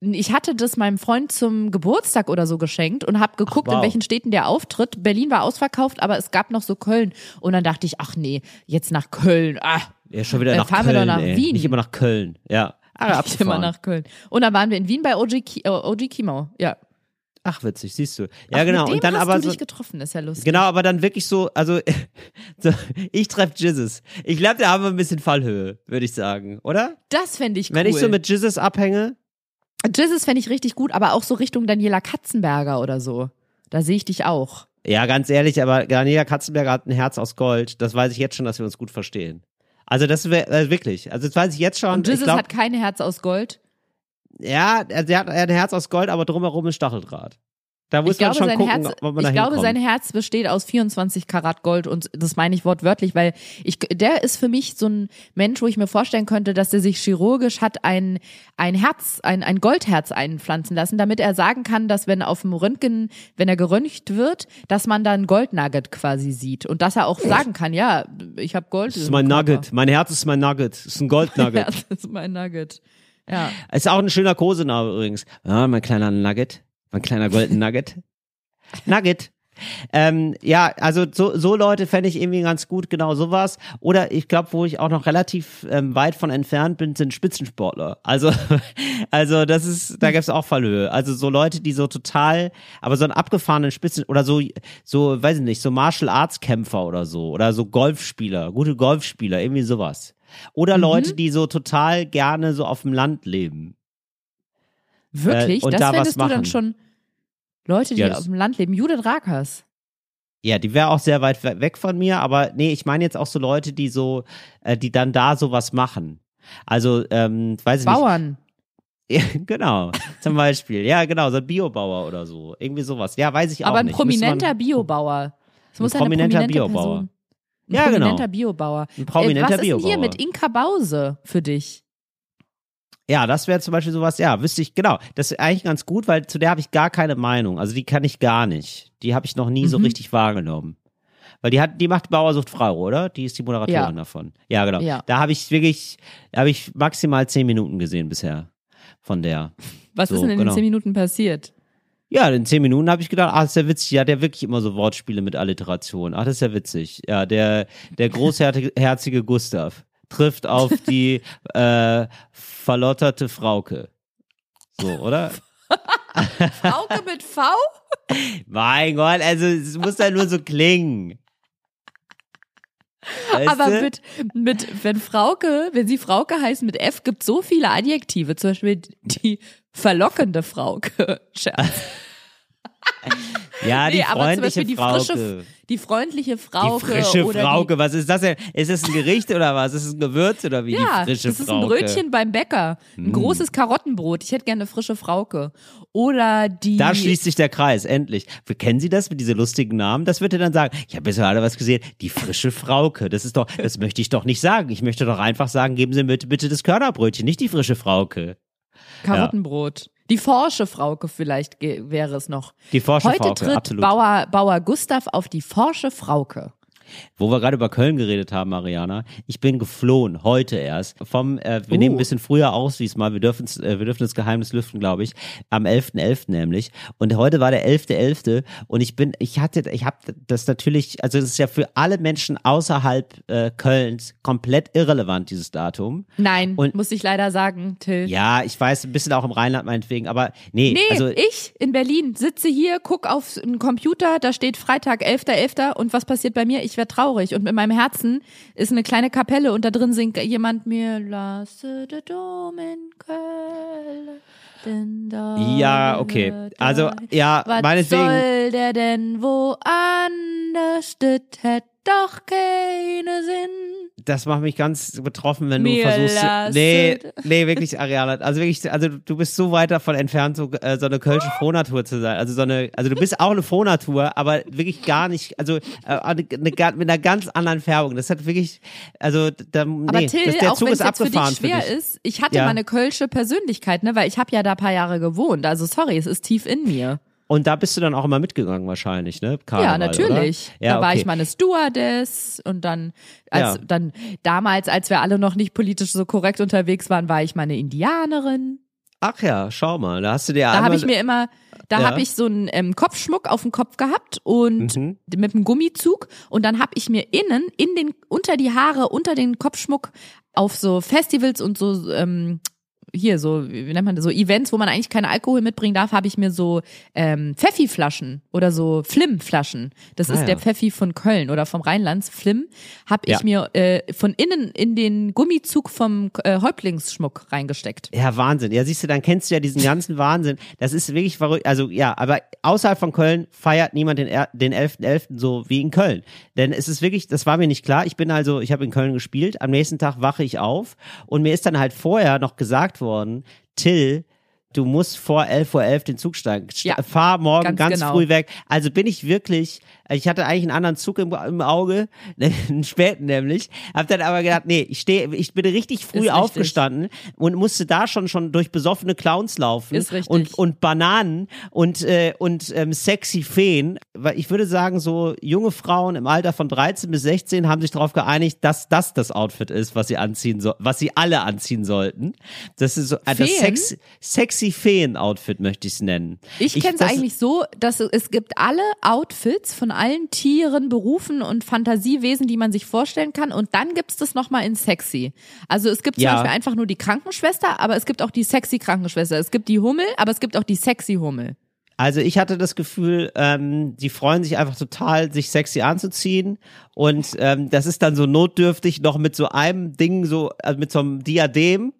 Ich hatte das meinem Freund zum Geburtstag oder so geschenkt und habe geguckt, Ach, wow. in welchen Städten der auftritt. Berlin war ausverkauft, aber es gab noch so Köln. Und dann dachte ich, ach nee, jetzt nach Köln. Ah, Ja, schon wieder nach fahren wir Köln, doch nach ey. Wien. Nicht immer nach Köln, ja. Ah, nicht immer nach Köln. Und dann waren wir in Wien bei OG, Ki OG Kimo. Ja. Ach, witzig, siehst du. Ja, Ach, genau. Und dann hast aber du so, dich getroffen, ist ja lustig. Genau, aber dann wirklich so, also so, ich treffe Jizzes. Ich glaube, da haben wir ein bisschen Fallhöhe, würde ich sagen, oder? Das fände ich cool. Wenn ich so mit Jizzes abhänge, Jizzes fände ich richtig gut, aber auch so Richtung Daniela Katzenberger oder so. Da sehe ich dich auch. ja, ganz ehrlich, aber Daniela Katzenberger hat ein Herz aus Gold. Das weiß ich jetzt schon, dass wir uns gut verstehen. Also das wäre äh, wirklich, also das weiß ich jetzt schon. Und Jizzes glaub, hat kein Herz aus Gold. Ja, er, hat ein Herz aus Gold, aber drumherum ist Stacheldraht. Da muss Ich man glaube, schon sein gucken, Herz, ob man ich da glaube, hinkommt. sein Herz besteht aus 24 Karat Gold und das meine ich wortwörtlich, weil ich, der ist für mich so ein Mensch, wo ich mir vorstellen könnte, dass der sich chirurgisch hat ein, ein Herz, ein, ein Goldherz einpflanzen lassen, damit er sagen kann, dass wenn auf dem Röntgen, wenn er geröntgt wird, dass man da ein Goldnugget quasi sieht und dass er auch sagen kann, ja, ich habe Gold. Das ist mein Nugget. Mein Herz ist mein Nugget. Das ist ein Goldnugget. Das ist mein Nugget. Ja. Ist auch ein schöner Kosename übrigens. Ja, mein kleiner Nugget. Mein kleiner Golden Nugget. Nugget. Ähm, ja, also so, so Leute fände ich irgendwie ganz gut, genau sowas. Oder ich glaube, wo ich auch noch relativ ähm, weit von entfernt bin, sind Spitzensportler. Also, also das ist, da gibt's auch Fallhöhe. Also so Leute, die so total, aber so einen abgefahrenen Spitzen oder so, so, weiß ich nicht, so Martial Arts Kämpfer oder so oder so Golfspieler, gute Golfspieler, irgendwie sowas. Oder Mhm. Leute, die so total gerne so auf dem Land leben. Wirklich? Äh, und das da was fändest du dann schon Leute, die Ja, das- auf dem Land leben. Judith Rakers. Ja, die wäre auch sehr weit we- weg von mir, aber nee, ich meine jetzt auch so Leute, die so, äh, die dann da sowas machen. Also, ähm, weiß ich Bauern. nicht. Ja, genau, zum Beispiel. Ja, genau, so ein Biobauer oder so. Irgendwie sowas. Ja, weiß ich auch Aber ein nicht. Müsste man- prominenter Biobauer. Ein muss eine prominenter prominente Biobauer. Person. Ein Ja, genau. prominenter Biobauer. Ein prominenter äh, was Biobauer. ist denn hier mit Inka Bause für dich? Ja, das wäre zum Beispiel sowas, ja, wüsste ich, genau. Das ist eigentlich ganz gut, weil zu der habe ich gar keine Meinung. Also die kann ich gar nicht. Die habe ich noch nie so Mhm. richtig wahrgenommen. Weil die hat, die macht Bauersucht Frau, oder? Die ist die Moderatorin Ja. davon. Ja, genau. Ja. Da habe ich wirklich, habe ich maximal zehn Minuten gesehen bisher von der. Was So, ist denn in genau. den zehn Minuten passiert? Ja, in zehn Minuten habe ich gedacht, ach, das ist ja witzig. Ja, der wirklich immer so Wortspiele mit Alliteration. Ach, das ist ja witzig. Ja, der, der großherzige Gustav trifft auf die äh, verlotterte Frauke. So, oder? Frauke mit V? Mein Gott, also es muss ja nur so klingen. Weißt Aber du? mit, mit, wenn Frauke, wenn sie Frauke heißt mit F, gibt so viele Adjektive. Zum Beispiel die verlockende Frauke. Scherz. ja, die Nee, aber zum freundliche Beispiel die Frauke. frische, die freundliche die Frauke. frische oder Frauke, was ist das denn? Ist das ein Gericht oder was? Ist es ein Gewürz oder wie Die, ja, die frische das ist Frauke? ein Brötchen beim Bäcker. Ein Mm. großes Karottenbrot. Ich hätte gerne eine frische Frauke. Oder die. Da schließt sich der Kreis, endlich. Kennen Sie das mit diese lustigen Namen? Das wird er dann sagen. Ich habe bisher alle was gesehen. Die frische Frauke. Das ist doch, das möchte ich doch nicht sagen. Ich möchte doch einfach sagen, geben Sie mir bitte, bitte das Körnerbrötchen, nicht die frische Frauke. Karottenbrot. Die forsche Frauke vielleicht wäre es noch. Die forsche Heute Frauke, tritt absolut. Bauer, Bauer Gustav auf die forsche Frauke. Wo wir gerade über Köln geredet haben, Mariana, ich bin geflohen, heute erst. Vom, äh, wir Uh. nehmen ein bisschen früher aus diesmal, wir dürfen äh, wir dürfen das Geheimnis lüften, glaube ich, am 11.11. nämlich. Und heute war der 11.11. und ich bin, ich hatte, ich habe das natürlich, also das ist ja für alle Menschen außerhalb äh, Kölns komplett irrelevant, dieses Datum. Nein, Und- muss ich leider sagen, Till. Ja, ich weiß, ein bisschen auch im Rheinland meinetwegen, aber nee, Nee, also ich in Berlin sitze hier, guck auf einen Computer, da steht Freitag, 11.11. und was passiert bei mir? Ich werde traurig und in meinem Herzen ist eine kleine Kapelle und da drin singt jemand mir Lasse der Dom in Köln. Ja, okay. Also, ja, was meinetwegen. soll der denn woanders? Das hätt doch keine Sinn. Das macht mich ganz betroffen, wenn du Mir versuchst. lasset. Nee, nee, wirklich, Ariana. Also wirklich, also du bist so weit davon entfernt, so, äh, so eine kölsche Frohnatur zu sein. Also so eine, also du bist auch eine Frohnatur, aber wirklich gar nicht, also äh, eine, eine, mit einer ganz anderen Färbung. Das hat wirklich, also da, Aber nee, Till, das, der auch Zug ist jetzt für dich abgefahren für schwer dich. ist, ich hatte Ja. mal eine kölsche Persönlichkeit, ne, weil ich habe ja da ein paar Jahre gewohnt. Also sorry, es ist tief in mir. Und da bist du dann auch immer mitgegangen wahrscheinlich, ne? Karneval, ja, natürlich. Ja, da war okay. ich meine Stewardess und dann, als Ja. dann damals, als wir alle noch nicht politisch so korrekt unterwegs waren, war ich meine Indianerin. Ach ja, schau mal, da hast du dir Da habe ich mir immer, da Ja. habe ich so einen ähm, Kopfschmuck auf dem Kopf gehabt und Mhm. mit einem Gummizug und dann habe ich mir innen in den unter die Haare unter den Kopfschmuck auf so Festivals und so ähm, hier so wie nennt man das so Events, wo man eigentlich keinen Alkohol mitbringen darf, habe ich mir so ähm, Pfeffi-Flaschen oder so Flim-Flaschen. Das Ah, ist ja. der Pfeffi von Köln oder vom Rheinland. Flim habe ich Ja. mir äh, von innen in den Gummizug vom äh, Häuptlingsschmuck reingesteckt. Ja, Wahnsinn. Ja, siehst du, dann kennst du ja diesen ganzen Wahnsinn. Das ist wirklich verrückt. Also ja, aber außerhalb von Köln feiert niemand den, er- den 11.11. so wie in Köln. Denn es ist wirklich, das war mir nicht klar. Ich bin also, ich habe in Köln gespielt. Am nächsten Tag wache ich auf und mir ist dann halt vorher noch gesagt worden, Till, du musst vor 11.11 Uhr den Zug steigen. St- Ja, Fahr morgen ganz ganz, genau. früh weg. Also bin ich wirklich, ich hatte eigentlich einen anderen Zug im, im Auge, einen späten nämlich, hab dann aber gedacht, nee, ich stehe, ich bin richtig früh Ist richtig. aufgestanden und musste da schon schon durch besoffene Clowns laufen Ist richtig. und und Bananen und äh, und ähm, sexy Feen, weil ich würde sagen so junge Frauen im Alter von 13 bis 16 haben sich darauf geeinigt, dass das das Outfit ist, was sie anziehen so, was sie alle anziehen sollten. Das ist so äh, das Feen? Sex, sexy sexy Feen-Outfit, möchte ich es nennen. Ich kenne es eigentlich so, dass es- es gibt alle Outfits von allen Tieren, Berufen und Fantasiewesen, die man sich vorstellen kann. Und dann gibt es das nochmal in sexy. Also es gibt zum Ja. Beispiel einfach nur die Krankenschwester, aber es gibt auch die sexy Krankenschwester. Es gibt die Hummel, aber es gibt auch die sexy Hummel. Also ich hatte das Gefühl, ähm, die freuen sich einfach total, sich sexy anzuziehen. Und ähm, das ist dann so notdürftig noch mit so einem Ding, so also mit so einem Diadem.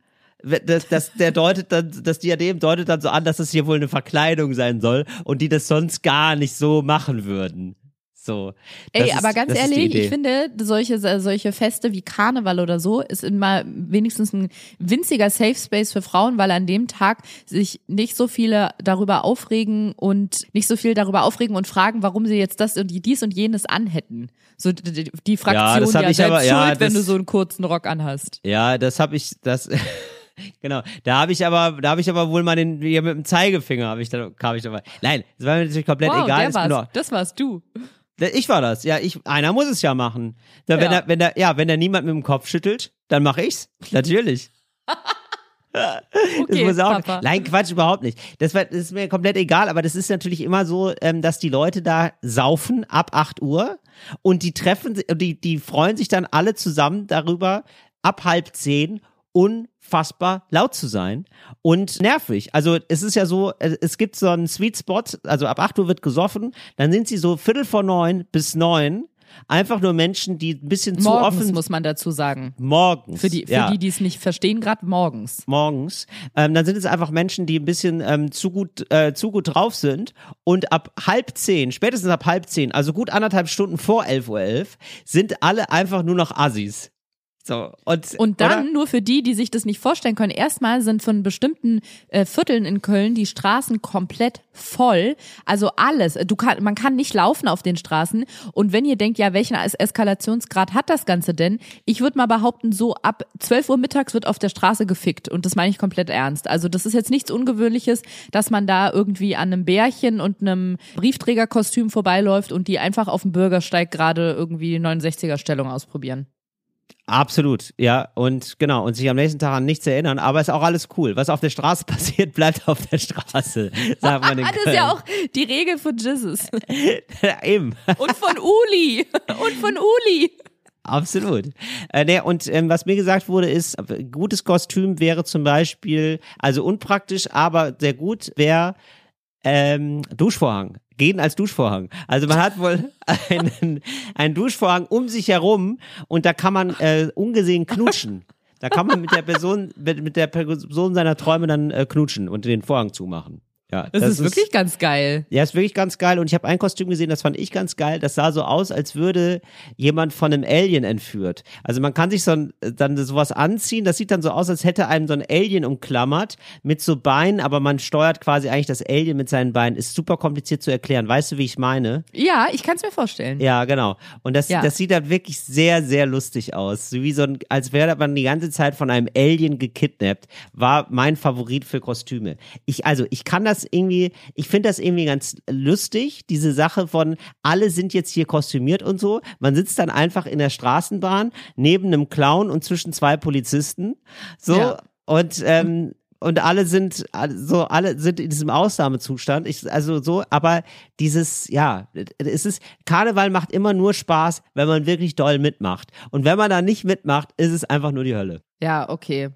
Das, das, der deutet dann, das Diadem deutet dann so an, dass es hier wohl eine Verkleidung sein soll und die das sonst gar nicht so machen würden. So. Das Ey, ist- aber ganz das ehrlich, ich finde, solche, solche Feste wie Karneval oder so ist immer wenigstens ein winziger Safe Space für Frauen, weil an dem Tag sich nicht so viele darüber aufregen und nicht so viel darüber aufregen und fragen, warum sie jetzt das und die, dies und jenes anhätten. So die, die- Fraktion das ja, ich selbst aber- ja, schuld, wenn das- du so einen kurzen Rock anhast. Ja, das habe ich, das, genau. Da habe ich aber, da habe ich aber wohl mal den, hier mit dem Zeigefinger habe ich da, kam ich dabei. Nein, das war mir natürlich komplett Wow, egal. der war's. Das warst du. Ich war das. Ja, ich, einer muss es ja machen. Da, wenn Ja. er, wenn der, ja, wenn der niemand mit dem Kopf schüttelt, dann mache ich's. Natürlich. Das Okay, muss auch, Papa. Nein, Quatsch, überhaupt nicht. Das, war, das ist mir komplett egal, aber das ist natürlich immer so, ähm, dass die Leute da saufen ab 8 Uhr und die treffen, die, die freuen sich dann alle zusammen darüber, ab halb zehn unfassbar laut zu sein und nervig. Also es ist ja so, äh, es gibt so einen Sweet Spot, also ab 8 Uhr wird gesoffen, dann sind sie so Viertel vor neun bis neun einfach nur Menschen, die ein bisschen zu Morgens offen muss man dazu sagen. morgens. Für die, für ja die, die es nicht verstehen, gerade morgens. morgens, ähm, dann sind es einfach Menschen, die ein bisschen ähm, zu gut äh, zu gut drauf sind und ab halb zehn, spätestens ab halb zehn, also gut anderthalb Stunden vor 11.11 Uhr, elf, sind alle einfach nur noch Assis. So, und, Und dann, oder? nur für die, die sich das nicht vorstellen können, erstmal sind von bestimmten äh, Vierteln in Köln die Straßen komplett voll. Also alles. Du kann, man kann nicht laufen auf den Straßen. Und wenn ihr denkt, ja, welchen Es- Eskalationsgrad hat das Ganze denn? Ich würde mal behaupten, so ab 12 Uhr mittags wird auf der Straße gefickt. Und das meine ich komplett ernst. Also das ist jetzt nichts Ungewöhnliches, dass man da irgendwie an einem Bärchen und einem Briefträgerkostüm vorbeiläuft und die einfach auf dem Bürgersteig gerade irgendwie 69er-Stellung ausprobieren. Absolut, ja, und genau, und sich am nächsten Tag an nichts erinnern, aber ist auch alles cool. Was auf der Straße passiert, bleibt auf der Straße, sagt man in das ist ja auch die Regel von Jesus. eben. Und von Uli. Und von Uli. Absolut. Äh, nee, und ähm, was mir gesagt wurde, ist, gutes Kostüm wäre zum Beispiel, also unpraktisch, aber sehr gut, wäre ähm, Duschvorhang. Gehen als Duschvorhang. Also man hat wohl einen, einen Duschvorhang um sich herum und da kann man äh, ungesehen knutschen. Da kann man mit der Person, mit, mit der Person seiner Träume dann äh, knutschen und den Vorhang zumachen. Ja, Das, ist wirklich ganz geil. ja, ist wirklich ganz geil. Und ich habe ein Kostüm gesehen, das fand ich ganz geil. Das sah so aus, als würde jemand von einem Alien entführt. Also man kann sich so ein, dann sowas anziehen. Das sieht dann so aus, als hätte einem so ein Alien umklammert mit so Beinen, aber man steuert quasi eigentlich das Alien mit seinen Beinen. Ist super kompliziert zu erklären. Weißt du, wie ich meine? Ja, ich kann es mir vorstellen. Ja, genau. Und das, Ja. das sieht dann wirklich sehr, sehr lustig aus. So wie so ein, als wäre man die ganze Zeit von einem Alien gekidnappt. War mein Favorit für Kostüme. Ich, also, ich kann das irgendwie, ich finde das irgendwie ganz lustig, diese Sache von, alle sind jetzt hier kostümiert und so. Man sitzt dann einfach in der Straßenbahn neben einem Clown und zwischen zwei Polizisten. So. Ja. Und, ähm, und alle sind so alle sind in diesem Ausnahmezustand. Ich, also so, aber dieses ja, es ist Karneval macht immer nur Spaß, wenn man wirklich doll mitmacht. Und wenn man da nicht mitmacht, ist es einfach nur die Hölle. Ja, okay.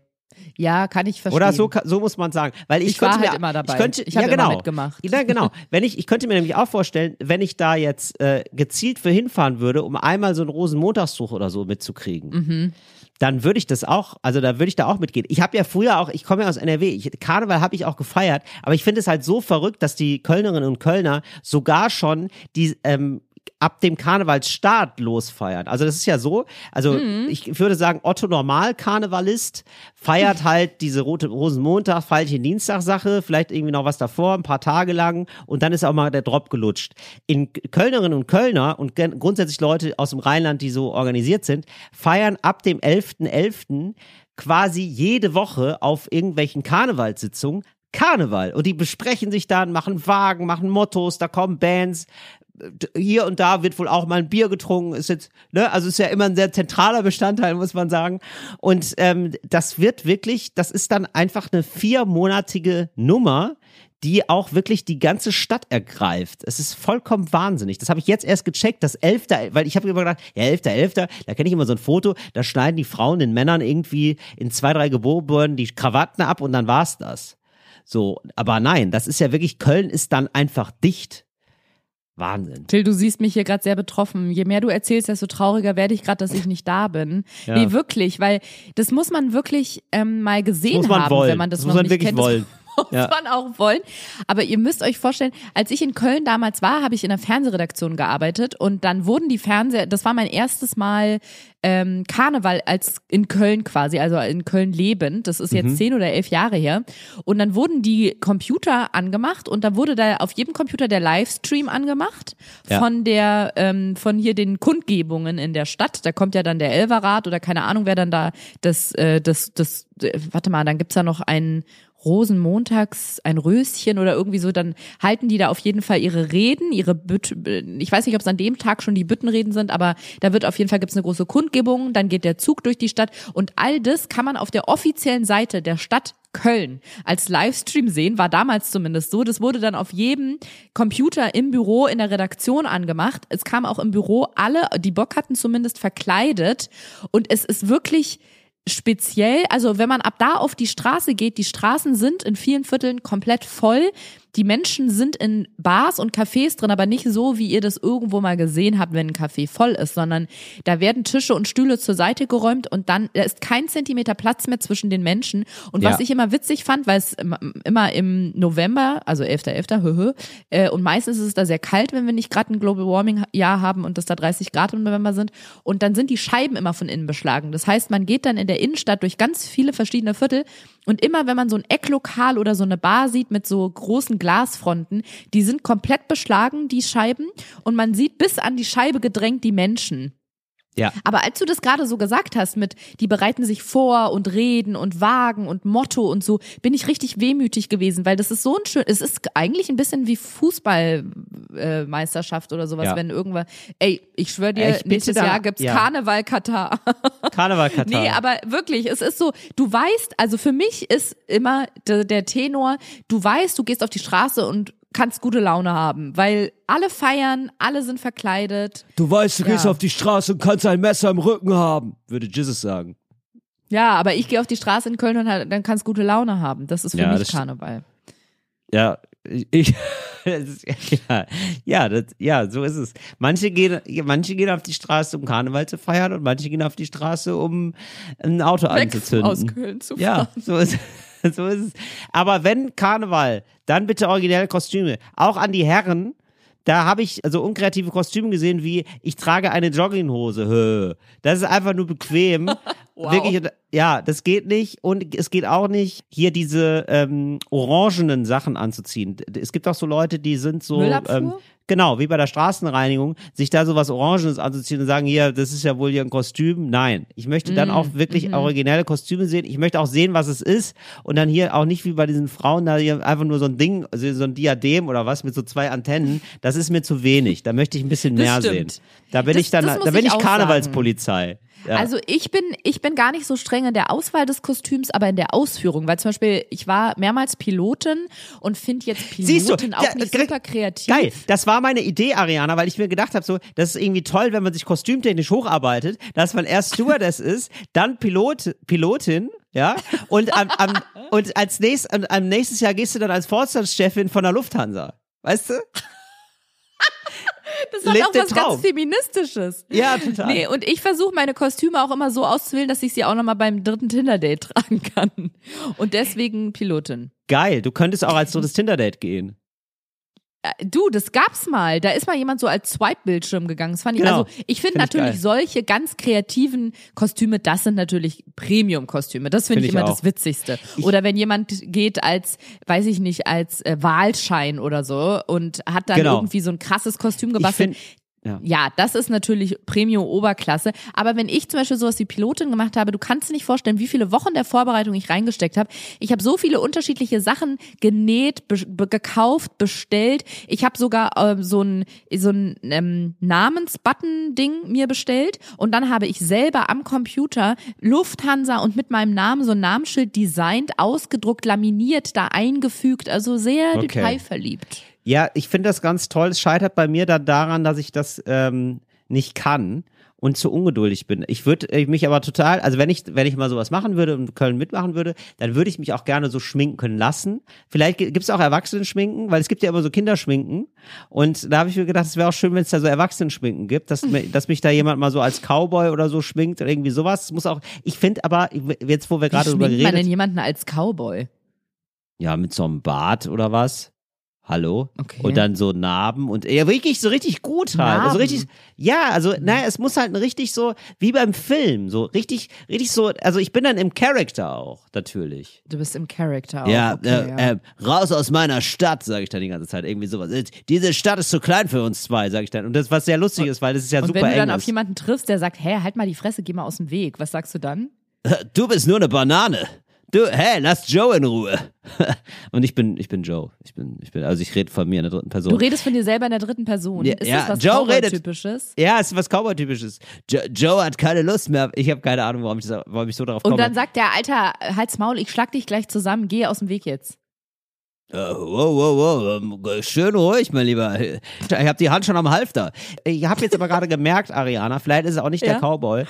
Ja, kann ich verstehen. Oder so so muss man sagen, weil ich, Ich war könnte halt mir, immer dabei. Ich könnte Ich hab ja immer genau mitgemacht. Ja, genau. Wenn ich ich könnte mir nämlich auch vorstellen, wenn ich da jetzt äh, gezielt für hinfahren würde, um einmal so einen Rosenmontagszug oder so mitzukriegen. Mhm. Dann würde ich das auch, also da würde ich da auch mitgehen. Ich habe ja früher auch, ich komme ja aus NRW, ich, Karneval habe ich auch gefeiert, aber ich finde es halt so verrückt, dass die Kölnerinnen und Kölner sogar schon die ähm, ab dem Karnevalsstart losfeiern. Also das ist ja so, also Mhm. ich würde sagen, Otto Normal Karnevalist feiert halt diese rote Rosenmontag, Feilchen Dienstag Sache, vielleicht irgendwie noch was davor, ein paar Tage lang und dann ist auch mal der Drop gelutscht. In Kölnerinnen und Kölner und grundsätzlich Leute aus dem Rheinland, die so organisiert sind, feiern ab dem 11.11. quasi jede Woche auf irgendwelchen Karnevalssitzungen Karneval und die besprechen sich dann, machen Wagen, machen Mottos, da kommen Bands, hier und da wird wohl auch mal ein Bier getrunken, ist jetzt, ne, also ist ja immer ein sehr zentraler Bestandteil, muss man sagen. Und ähm, das wird wirklich, das ist dann einfach eine viermonatige Nummer, die auch wirklich die ganze Stadt ergreift. Es ist vollkommen wahnsinnig. Das habe ich jetzt erst gecheckt, das 11., weil ich habe immer gedacht, ja, 11., 11., da kenne ich immer so ein Foto, da schneiden die Frauen den Männern irgendwie in zwei, drei Geburten die Krawatten ab und dann war's das. So, aber nein, das ist ja wirklich, Köln ist dann einfach dicht. Wahnsinn. Till, du siehst mich hier gerade sehr betroffen. Je mehr du erzählst, desto trauriger werde ich gerade, dass ich nicht da bin. Ja. Nee, wirklich, weil das muss man wirklich ähm, mal gesehen haben, wollen. wenn man das, Das noch muss man nicht wirklich kennt. wollen. Das muss Ja. man auch wollen. Aber ihr müsst euch vorstellen, als ich in Köln damals war, habe ich in der Fernsehredaktion gearbeitet und dann wurden die Fernseher, das war mein erstes Mal ähm, Karneval als in Köln quasi, also in Köln lebend. Das ist jetzt Mhm. zehn oder elf Jahre her. Und dann wurden die Computer angemacht und da wurde da auf jedem Computer der Livestream angemacht Ja. von der, ähm, von hier den Kundgebungen in der Stadt. Da kommt ja dann der Elverrat oder keine Ahnung, wer dann da das, äh, das, das, äh, warte mal, dann gibt's da noch einen Rosenmontags, ein Röschen oder irgendwie so, dann halten die da auf jeden Fall ihre Reden, ihre Büt ich weiß nicht, ob es an dem Tag schon die Büttenreden sind, aber da wird auf jeden Fall gibt's eine große Kundgebung, dann geht der Zug durch die Stadt und all das kann man auf der offiziellen Seite der Stadt Köln als Livestream sehen, war damals zumindest so. Das wurde dann auf jedem Computer im Büro in der Redaktion angemacht. Es kam auch im Büro alle, die Bock hatten zumindest verkleidet und es ist wirklich speziell, also wenn man ab da auf die Straße geht, die Straßen sind in vielen Vierteln komplett voll. Die Menschen sind in Bars und Cafés drin, aber nicht so, wie ihr das irgendwo mal gesehen habt, wenn ein Café voll ist, sondern da werden Tische und Stühle zur Seite geräumt und dann, da ist kein Zentimeter Platz mehr zwischen den Menschen. Und was Ja. ich immer witzig fand, weil es im- immer im November, also 11.11., höhö, äh, und meistens ist es da sehr kalt, wenn wir nicht gerade ein Global Warming Jahr haben und das da 30 Grad im November sind. Und dann sind die Scheiben immer von innen beschlagen. Das heißt, man geht dann in der Innenstadt durch ganz viele verschiedene Viertel und immer, wenn man so ein Ecklokal oder so eine Bar sieht mit so großen Glasfronten, die sind komplett beschlagen, die Scheiben, und man sieht bis an die Scheibe gedrängt die Menschen. Ja. Aber als du das gerade so gesagt hast, mit die bereiten sich vor und reden und wagen und Motto und so, bin ich richtig wehmütig gewesen, weil das ist so ein schön, es ist eigentlich ein bisschen wie Fußballmeisterschaft äh, oder sowas, Ja. wenn irgendwann, ey, ich schwöre dir, Ich nächstes da- Jahr gibt's ja. Karneval Katar. Karneval Katar. Nee, aber wirklich, es ist so, du weißt, also für mich ist immer der, der Tenor, du weißt, du gehst auf die Straße und kannst gute Laune haben, weil alle feiern, alle sind verkleidet. du weißt, du gehst Ja. auf die Straße und kannst ein Messer im Rücken haben, würde Jesus sagen. Ja, aber ich gehe auf die Straße in Köln und halt, dann kannst gute Laune haben. Das ist für Ja, mich Karneval. Ja, ich, ist, ja, ja, das, ja, so ist es. Manche gehen, manche gehen auf die Straße, um Karneval zu feiern und manche gehen auf die Straße, um ein Auto Weg anzuzünden. aus Köln zu fahren. Ja, so ist, so ist es. Aber wenn Karneval, dann bitte originelle Kostüme. Auch an die Herren. Da habe ich also unkreative Kostüme gesehen, wie ich trage eine Jogginghose. Das ist einfach nur bequem. Wow. Wirklich, ja, das geht nicht. Und es geht auch nicht, hier diese ähm, orangenen Sachen anzuziehen. Es gibt auch so Leute, die sind so. Ähm, Genau, wie bei der Straßenreinigung, sich da sowas Orangenes anzuziehen und sagen, hier, das ist ja wohl hier ein Kostüm. Nein, ich möchte dann Mm, auch wirklich mhm. originelle Kostüme sehen. Ich möchte auch sehen, was es ist und dann hier auch nicht wie bei diesen Frauen da hier einfach nur so ein Ding, also so ein Diadem oder was mit so zwei Antennen. Das ist mir zu wenig. Da möchte ich ein bisschen Das mehr stimmt. sehen. Da bin Das- ich dann, da bin ich Karnevalspolizei. Ja. Also ich bin, ich bin gar nicht so streng in der Auswahl des Kostüms, aber in der Ausführung. Weil zum Beispiel, ich war mehrmals Pilotin und finde jetzt Siehst du, Pilotin auch ja, nicht super kreativ. Geil, das war meine Idee, Ariana, weil ich mir gedacht habe, so, das ist irgendwie toll, wenn man sich kostümtechnisch hocharbeittet, dass man erst Stewardess ist, dann Pilot, Pilotin, ja, und am, am, und als nächstes, am, am nächstes Jahr gehst du dann als Vorstandschefin von der Lufthansa. Weißt du? Das hat Lebt auch was Traum. ganz Feministisches. Ja, total. Nee, und ich versuche meine Kostüme auch immer so auszuwählen, dass ich sie auch nochmal beim dritten Tinder-Date tragen kann. Und deswegen Pilotin. Geil, du könntest auch als drittes Tinder-Date gehen. Äh, Du, das gab's mal. Da ist mal jemand so als Swipe-Bildschirm gegangen. Das fand ich, Genau. also ich finde Find ich natürlich geil. solche ganz kreativen Kostüme, das sind natürlich Premium-Kostüme. Das finde Find ich ich immer auch. das Witzigste. Oder wenn jemand geht als, weiß ich nicht, als äh, Wahlschein oder so und hat dann Genau. irgendwie so ein krasses Kostüm gebastelt. Ja. Ja, das ist natürlich Premium-Oberklasse. Aber wenn ich zum Beispiel sowas wie Pilotin gemacht habe, du kannst dir nicht vorstellen, wie viele Wochen der Vorbereitung ich reingesteckt habe. Ich habe so viele unterschiedliche Sachen genäht, be be gekauft, bestellt. Ich habe sogar ähm, so ein, so ein ähm, Namensbutton-Ding mir bestellt. Und dann habe ich selber am Computer Lufthansa und mit meinem Namen so ein Namensschild designt, ausgedruckt, laminiert, da eingefügt. Also sehr Okay. detailverliebt. Ja, ich finde das ganz toll. Es scheitert bei mir dann daran, dass ich das ähm, nicht kann und zu ungeduldig bin. Ich würde äh, mich aber total, also wenn ich, wenn ich mal sowas machen würde und Köln mitmachen würde, dann würde ich mich auch gerne so schminken können lassen. Vielleicht gibt es auch Erwachsenen-Schminken, weil es gibt ja immer so Kinderschminken. Und da habe ich mir gedacht, es wäre auch schön, wenn es da so Erwachsenen-Schminken gibt, dass, dass mich da jemand mal so als Cowboy oder so schminkt oder irgendwie sowas. Es muss auch, ich finde aber, jetzt wo wir Wie gerade drüber schminkt man denn jemanden als Cowboy? ja, mit so einem Bart oder was? Hallo? Okay. Und dann so Narben und ja, wirklich so richtig gut halt. Also Narben? richtig, ja, also, naja, es muss halt richtig so, wie beim Film, so richtig, richtig so, also ich bin dann im Charakter auch, natürlich. Du bist im Charakter auch. ja, okay, äh, ja. Äh, raus aus meiner Stadt, sage ich dann die ganze Zeit. Irgendwie sowas. Äh, Diese Stadt ist zu klein für uns zwei, sage ich dann. Und das, was sehr lustig ist, weil das ist ja und super wenn du dann auf jemanden triffst, der sagt, hä, halt mal die Fresse, geh mal aus dem Weg. Was sagst du dann? Du bist nur eine Banane. Du, hey, lass Joe in Ruhe. und ich bin, ich bin Joe. Ich bin, ich bin, also ich rede von mir in der dritten Person. Du redest von dir selber in der dritten Person. Ja, ist ja, das was Joe Cowboy-typisches? Ja, es ist was Cowboy-typisches. Jo Joe hat keine Lust mehr. Ich habe keine Ahnung, warum ich, das, warum ich so darauf Und komme. dann sagt der Alter, halt's Maul, ich schlag dich gleich zusammen, geh aus dem Weg jetzt. Äh, wow, wow, wow, ähm, schön ruhig, mein Lieber. Ich habe die Hand schon am Halfter. Ich habe jetzt aber gerade gemerkt, Ariana, vielleicht ist es auch nicht der Ja. Cowboy. Hab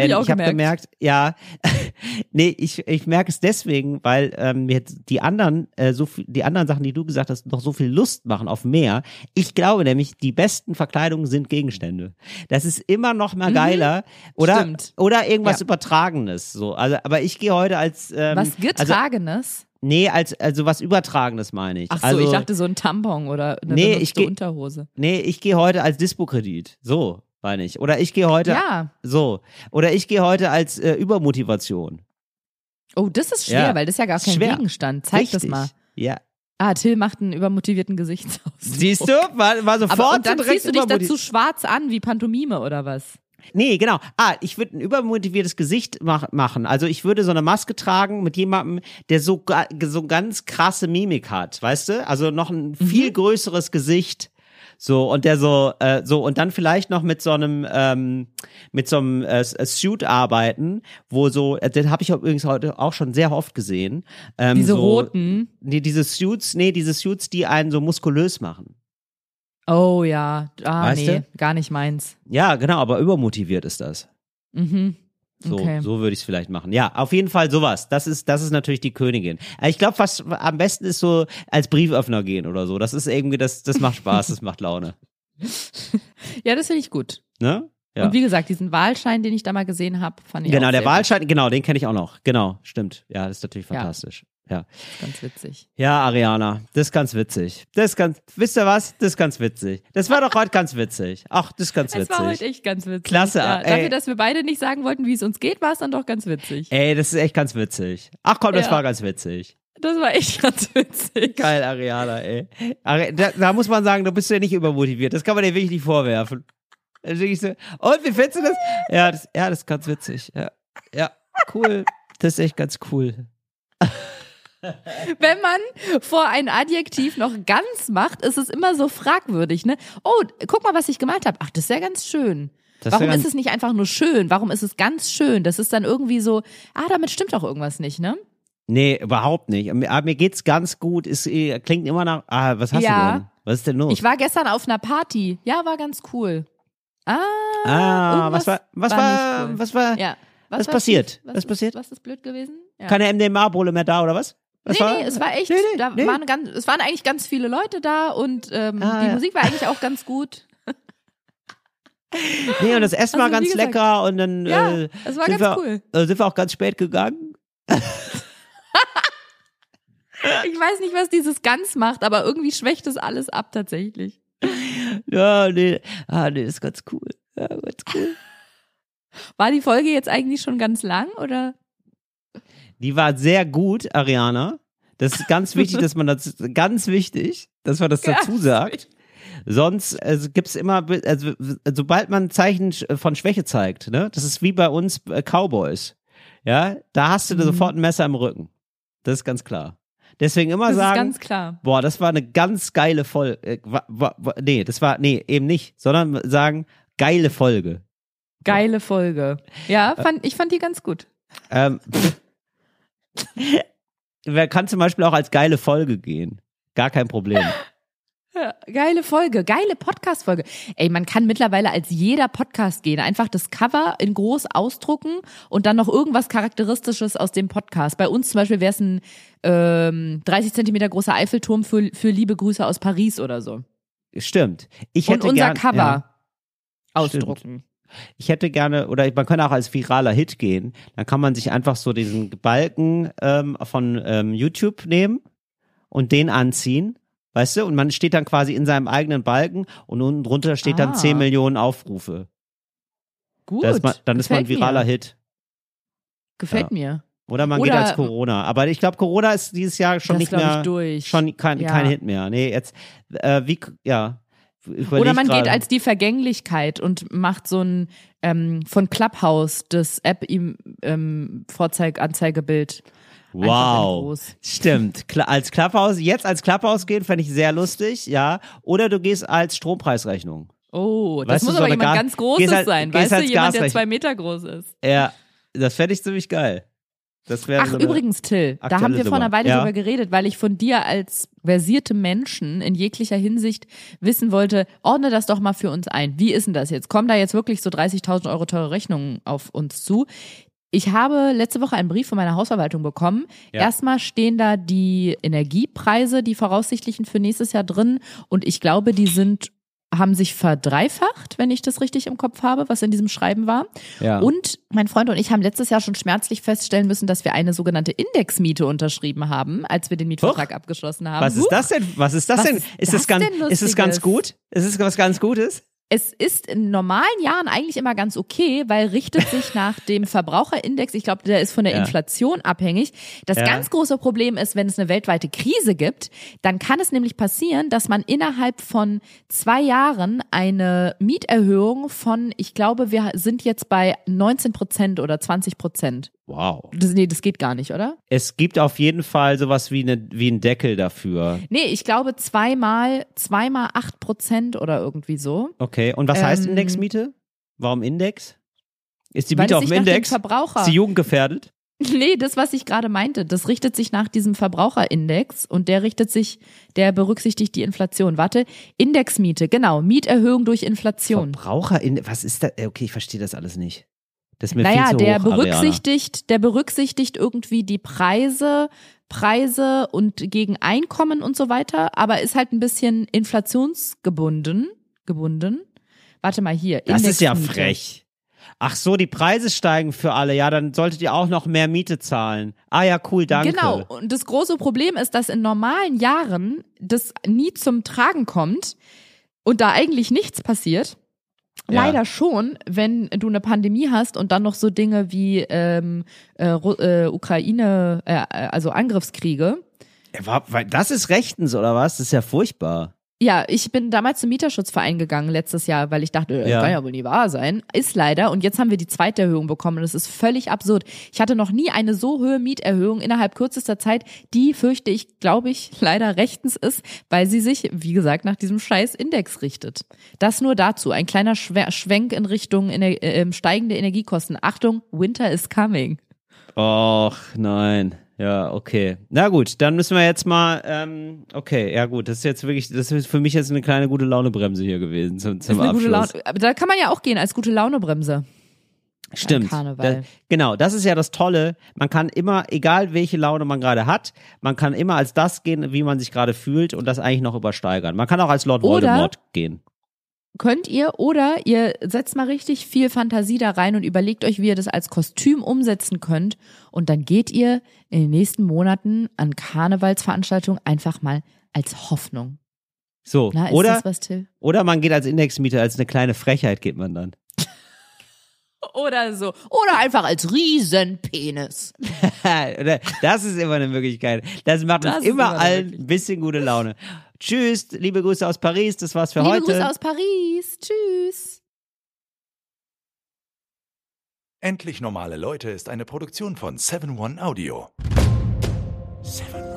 Denn ich auch ich habe gemerkt. ja, nee, ich, ich merke es deswegen, weil ähm, mir jetzt die anderen, äh, so viel, die anderen Sachen, die du gesagt hast, noch so viel Lust machen auf mehr. Ich glaube nämlich, die besten Verkleidungen sind Gegenstände. Das ist immer noch mal geiler. Oder, Mhm. Stimmt. oder irgendwas Ja. Übertragenes. So, also, aber ich gehe heute als ähm, Was also, Getragenes? Nee, als also was Übertragenes meine ich. Ach so, also, ich dachte so ein Tampon oder eine Nee, ich geh- Unterhose. Nee, ich gehe heute als Dispo-Kredit. So, meine ich. Oder ich gehe heute. Ja. So. Oder ich gehe heute als äh, Übermotivation. Oh, das ist schwer, Ja. weil das ist ja gar kein schwer. Gegenstand. Zeig das Richtig. mal. Ja. Ah, Till macht einen übermotivierten Gesichtsausdruck. Siehst du? War, war sofort Aber und dann ziehst du dich dazu schwarz an, wie Pantomime oder was? Nee, genau. Ah, ich würde ein übermotiviertes Gesicht mach, machen. Also ich würde so eine Maske tragen mit jemandem, der so, so ganz krasse Mimik hat, weißt du? Also noch ein Mhm. viel größeres Gesicht. So, und der so, äh, so, und dann vielleicht noch mit so einem, ähm, mit so einem äh, S- Suit arbeiten, wo so, äh, den habe ich übrigens heute auch schon sehr oft gesehen. Ähm, Diese so, roten. Nee, diese Suits, nee, diese Suits, die einen so muskulös machen. Oh ja. Ah, Weißt nee, du? gar nicht meins. Ja, genau, aber übermotiviert ist das. Mhm. So, Okay. so würde ich es vielleicht machen. Ja, auf jeden Fall sowas. Das ist, das ist natürlich die Königin. Äh, Ich glaube, was am besten ist so als Brieföffner gehen oder so. Das ist irgendwie, das, das macht Spaß, das macht Laune. Ja, das finde ich gut. Ne? Ja. Und wie gesagt, diesen Wahlschein, den ich da mal gesehen habe, fand ich Genau, auch der Wahlschein, genau, den kenne ich auch noch. Genau, stimmt. Ja, das ist natürlich fantastisch. Ja. ganz witzig. Ja, Ariana, das ist ganz witzig. Das ist ganz, wisst ihr was? Das ist ganz witzig. Das war doch heute ganz witzig. Ach, das ist ganz Es war heute witzig. echt ganz witzig. Klasse, Ja, ey. dafür, dass wir beide nicht sagen wollten, wie es uns geht, war es dann doch ganz witzig. Ey, das ist echt ganz witzig. Ach komm, das Ja. war ganz witzig. Das war echt ganz witzig. Geil, Ariana, ey. Da, da muss man sagen, du bist ja nicht übermotiviert. Das kann man dir wirklich nicht vorwerfen. Das und wie findest du das? Ja, das, ja, das ist ganz witzig. Ja, ja cool. Das ist echt ganz cool. Wenn man vor ein Adjektiv noch ganz macht, ist es immer so fragwürdig, ne? Oh, guck mal, was ich gemalt habe. Ach, das ist ja ganz schön. Das ist Warum ja ist es nicht einfach nur schön? Warum ist es ganz schön? Das ist dann irgendwie so, ah, damit stimmt doch irgendwas nicht, ne? Nee, überhaupt nicht. Mir, aber mir geht's ganz gut. Es äh, klingt immer nach, ah, was hast Ja. du denn? Was ist denn los? Ich war gestern auf einer Party. Ja, war ganz cool. Ah, ah, was war, was war war, cool. was war, ja. was war passiert? schief? Was passiert? Was ist blöd gewesen? Ja. keine MDMA-Bowle mehr da, oder was? Nee, nee, es war echt, Nee, nee, da nee. waren ganz, es waren eigentlich ganz viele Leute da und ähm, Ah, die ja. Musik war eigentlich auch ganz gut. Nee, und das Essen war ganz lecker und dann Ja, äh, es war sind, ganz wir, cool. äh, sind wir auch ganz spät gegangen. Ich weiß nicht, was dieses ganz macht, aber irgendwie schwächt es alles ab tatsächlich. Ja, nee, ah, nee, ist ganz cool. Ja, ganz cool. War die Folge jetzt eigentlich schon ganz lang oder? Die war sehr gut, Ariana. Das ist ganz wichtig, dass man das, ganz wichtig, dass man das Ganz dazu sagt. Sonst also gibt's immer, also sobald man ein Zeichen sch- von Schwäche zeigt, ne, das ist wie bei uns äh, Cowboys, ja, da hast du Mhm. sofort ein Messer im Rücken. Das ist ganz klar. Deswegen immer Das sagen, ganz klar. boah, das war eine ganz geile Folge. Äh, nee, das war, nee, eben nicht, sondern sagen, geile Folge. Geile Folge. Ja, fand, ich fand die ganz gut. Ähm, wer kann zum Beispiel auch als geile Folge gehen. Gar kein Problem. Ja, geile Folge, geile Podcast-Folge. Ey, man kann mittlerweile als jeder Podcast gehen. Einfach das Cover in groß ausdrucken und dann noch irgendwas Charakteristisches aus dem Podcast. Bei uns zum Beispiel wäre es ein ähm, 30 Zentimeter großer Eiffelturm für, für liebe Grüße aus Paris oder so. Stimmt. Ich Und hätte unser gern, Cover Ja, ausdrucken. Ich hätte gerne, oder man kann auch als viraler Hit gehen. Dann kann man sich einfach so diesen Balken ähm, von ähm, YouTube nehmen und den anziehen. Weißt du? Und man steht dann quasi in seinem eigenen Balken und unten drunter steht dann Ah. 10 Millionen Aufrufe. Gut. Ist man, dann ist man ein viraler mir. Hit. Gefällt Ja. mir. Oder man geht Oder- als Corona. Aber ich glaube, Corona ist dieses Jahr schon nicht mehr. Schon kein, Ja. kein Hit mehr. Nee, jetzt, äh, wie, ja. Oder man gerade. geht als die Vergänglichkeit und macht so ein ähm, von Clubhouse das App ihm ähm, Vorzeig Anzeigebild. Wow. Stimmt. Kla als Clubhouse, jetzt als Clubhouse gehen, fände ich sehr lustig, ja. Oder du gehst als Strompreisrechnung. Oh, das Weißt du, muss so aber eine jemand ganz Großes halt- sein. Weißt du, jemand, der zwei Meter groß ist. Ja, das fände ich ziemlich geil. Ach, so übrigens, Till, da haben wir vor einer. Weile Ja. drüber geredet, weil ich von dir als versierte Menschen in jeglicher Hinsicht wissen wollte, ordne das doch mal für uns ein. Wie ist denn das jetzt? Kommen da jetzt wirklich so 30.000 Euro teure Rechnungen auf uns zu? Ich habe letzte Woche einen Brief von meiner Hausverwaltung bekommen. Ja. Erstmal stehen da die Energiepreise, die voraussichtlichen für nächstes Jahr drin. Und ich glaube, die sind, haben sich verdreifacht, wenn ich das richtig im Kopf habe, was in diesem Schreiben war. Ja. Und mein Freund und ich haben letztes Jahr schon schmerzlich feststellen müssen, dass wir eine sogenannte Indexmiete unterschrieben haben, als wir den Mietvertrag abgeschlossen haben. Was ist Huch. das denn? Was ist das Was denn? ist Ist das das ganz, ist es ganz gut? Ist es was ganz Gutes? Es ist in normalen Jahren eigentlich immer ganz okay, weil richtet sich nach dem Verbraucherindex, ich glaube, der ist von der Ja. Inflation abhängig. Das Ja. ganz große Problem ist, wenn es eine weltweite Krise gibt, dann kann es nämlich passieren, dass man innerhalb von zwei Jahren eine Mieterhöhung von, ich glaube, wir sind jetzt bei 19 Prozent oder 20 Prozent. Wow. Das, nee, das geht gar nicht, oder? Es gibt auf jeden Fall sowas wie, eine, wie einen Deckel dafür. Nee, ich glaube zweimal, zweimal acht Prozent oder irgendwie so. Okay. Und was heißt Ähm, Indexmiete? Warum Index? Ist die Miete auf dem Index? Verbraucher- Ist die Jugend gefährdet? Nee, das, was ich gerade meinte, das richtet sich nach diesem Verbraucherindex und der richtet sich, der berücksichtigt die Inflation. Warte, Indexmiete, genau, Mieterhöhung durch Inflation. Verbraucher was ist das? Okay, ich verstehe das alles nicht. Naja, der hoch, Ariana. berücksichtigt, der berücksichtigt irgendwie die Preise, Preise und gegen Einkommen und so weiter, aber ist halt ein bisschen inflationsgebunden, gebunden. Warte mal hier. Das ist ja frech. Ach so, die Preise steigen für alle. Ja, dann solltet ihr auch noch mehr Miete zahlen. Ah ja, cool, danke. Genau. Und das große Problem ist, dass in normalen Jahren das nie zum Tragen kommt und da eigentlich nichts passiert. Ja. Leider schon, wenn du eine Pandemie hast und dann noch so Dinge wie ähm, äh, äh, Ukraine, äh, also Angriffskriege. Ja, Das ist rechtens, oder was? Das ist ja furchtbar. Ja, ich bin damals zum Mieterschutzverein gegangen letztes Jahr, weil ich dachte, das Ja. kann ja wohl nie wahr sein. Ist leider. Und jetzt haben wir die zweite Erhöhung bekommen. Das ist völlig absurd. Ich hatte noch nie eine so hohe Mieterhöhung innerhalb kürzester Zeit, die fürchte ich, glaube ich, leider rechtens ist, weil sie sich, wie gesagt, nach diesem scheiß Index richtet. Das nur dazu. Ein kleiner Schwenk in Richtung äh, steigende Energiekosten. Achtung, Winter is coming. Och, nein. Ja, okay. Na gut, dann müssen wir jetzt mal, ähm, okay, ja gut, das ist jetzt wirklich, das ist für mich jetzt eine kleine gute Launebremse hier gewesen zum, zum Ist eine Abschluss. gute Laune. Aber da kann man ja auch gehen als gute Launebremse. Stimmt. Karneval. Da, genau, das ist ja das Tolle. Man kann immer, egal welche Laune man gerade hat, man kann immer als das gehen, wie man sich gerade fühlt und das eigentlich noch übersteigern. Man kann auch als Lord Oder- Voldemort gehen. Könnt ihr oder ihr setzt mal richtig viel Fantasie da rein und überlegt euch, wie ihr das als Kostüm umsetzen könnt. Und dann geht ihr in den nächsten Monaten an Karnevalsveranstaltungen einfach mal als Hoffnung. So, Na, ist oder, das was, Till? oder man geht als Indexmieter, als eine kleine Frechheit geht man dann. Oder so. Oder einfach als Riesenpenis. Das ist immer eine Möglichkeit. Das macht Das uns immer allen ein bisschen gute Laune. Tschüss, liebe Grüße aus Paris, das war's für Liebe heute. Grüße aus Paris. Tschüss. Endlich normale Leute ist eine Produktion von 7 One Audio. 7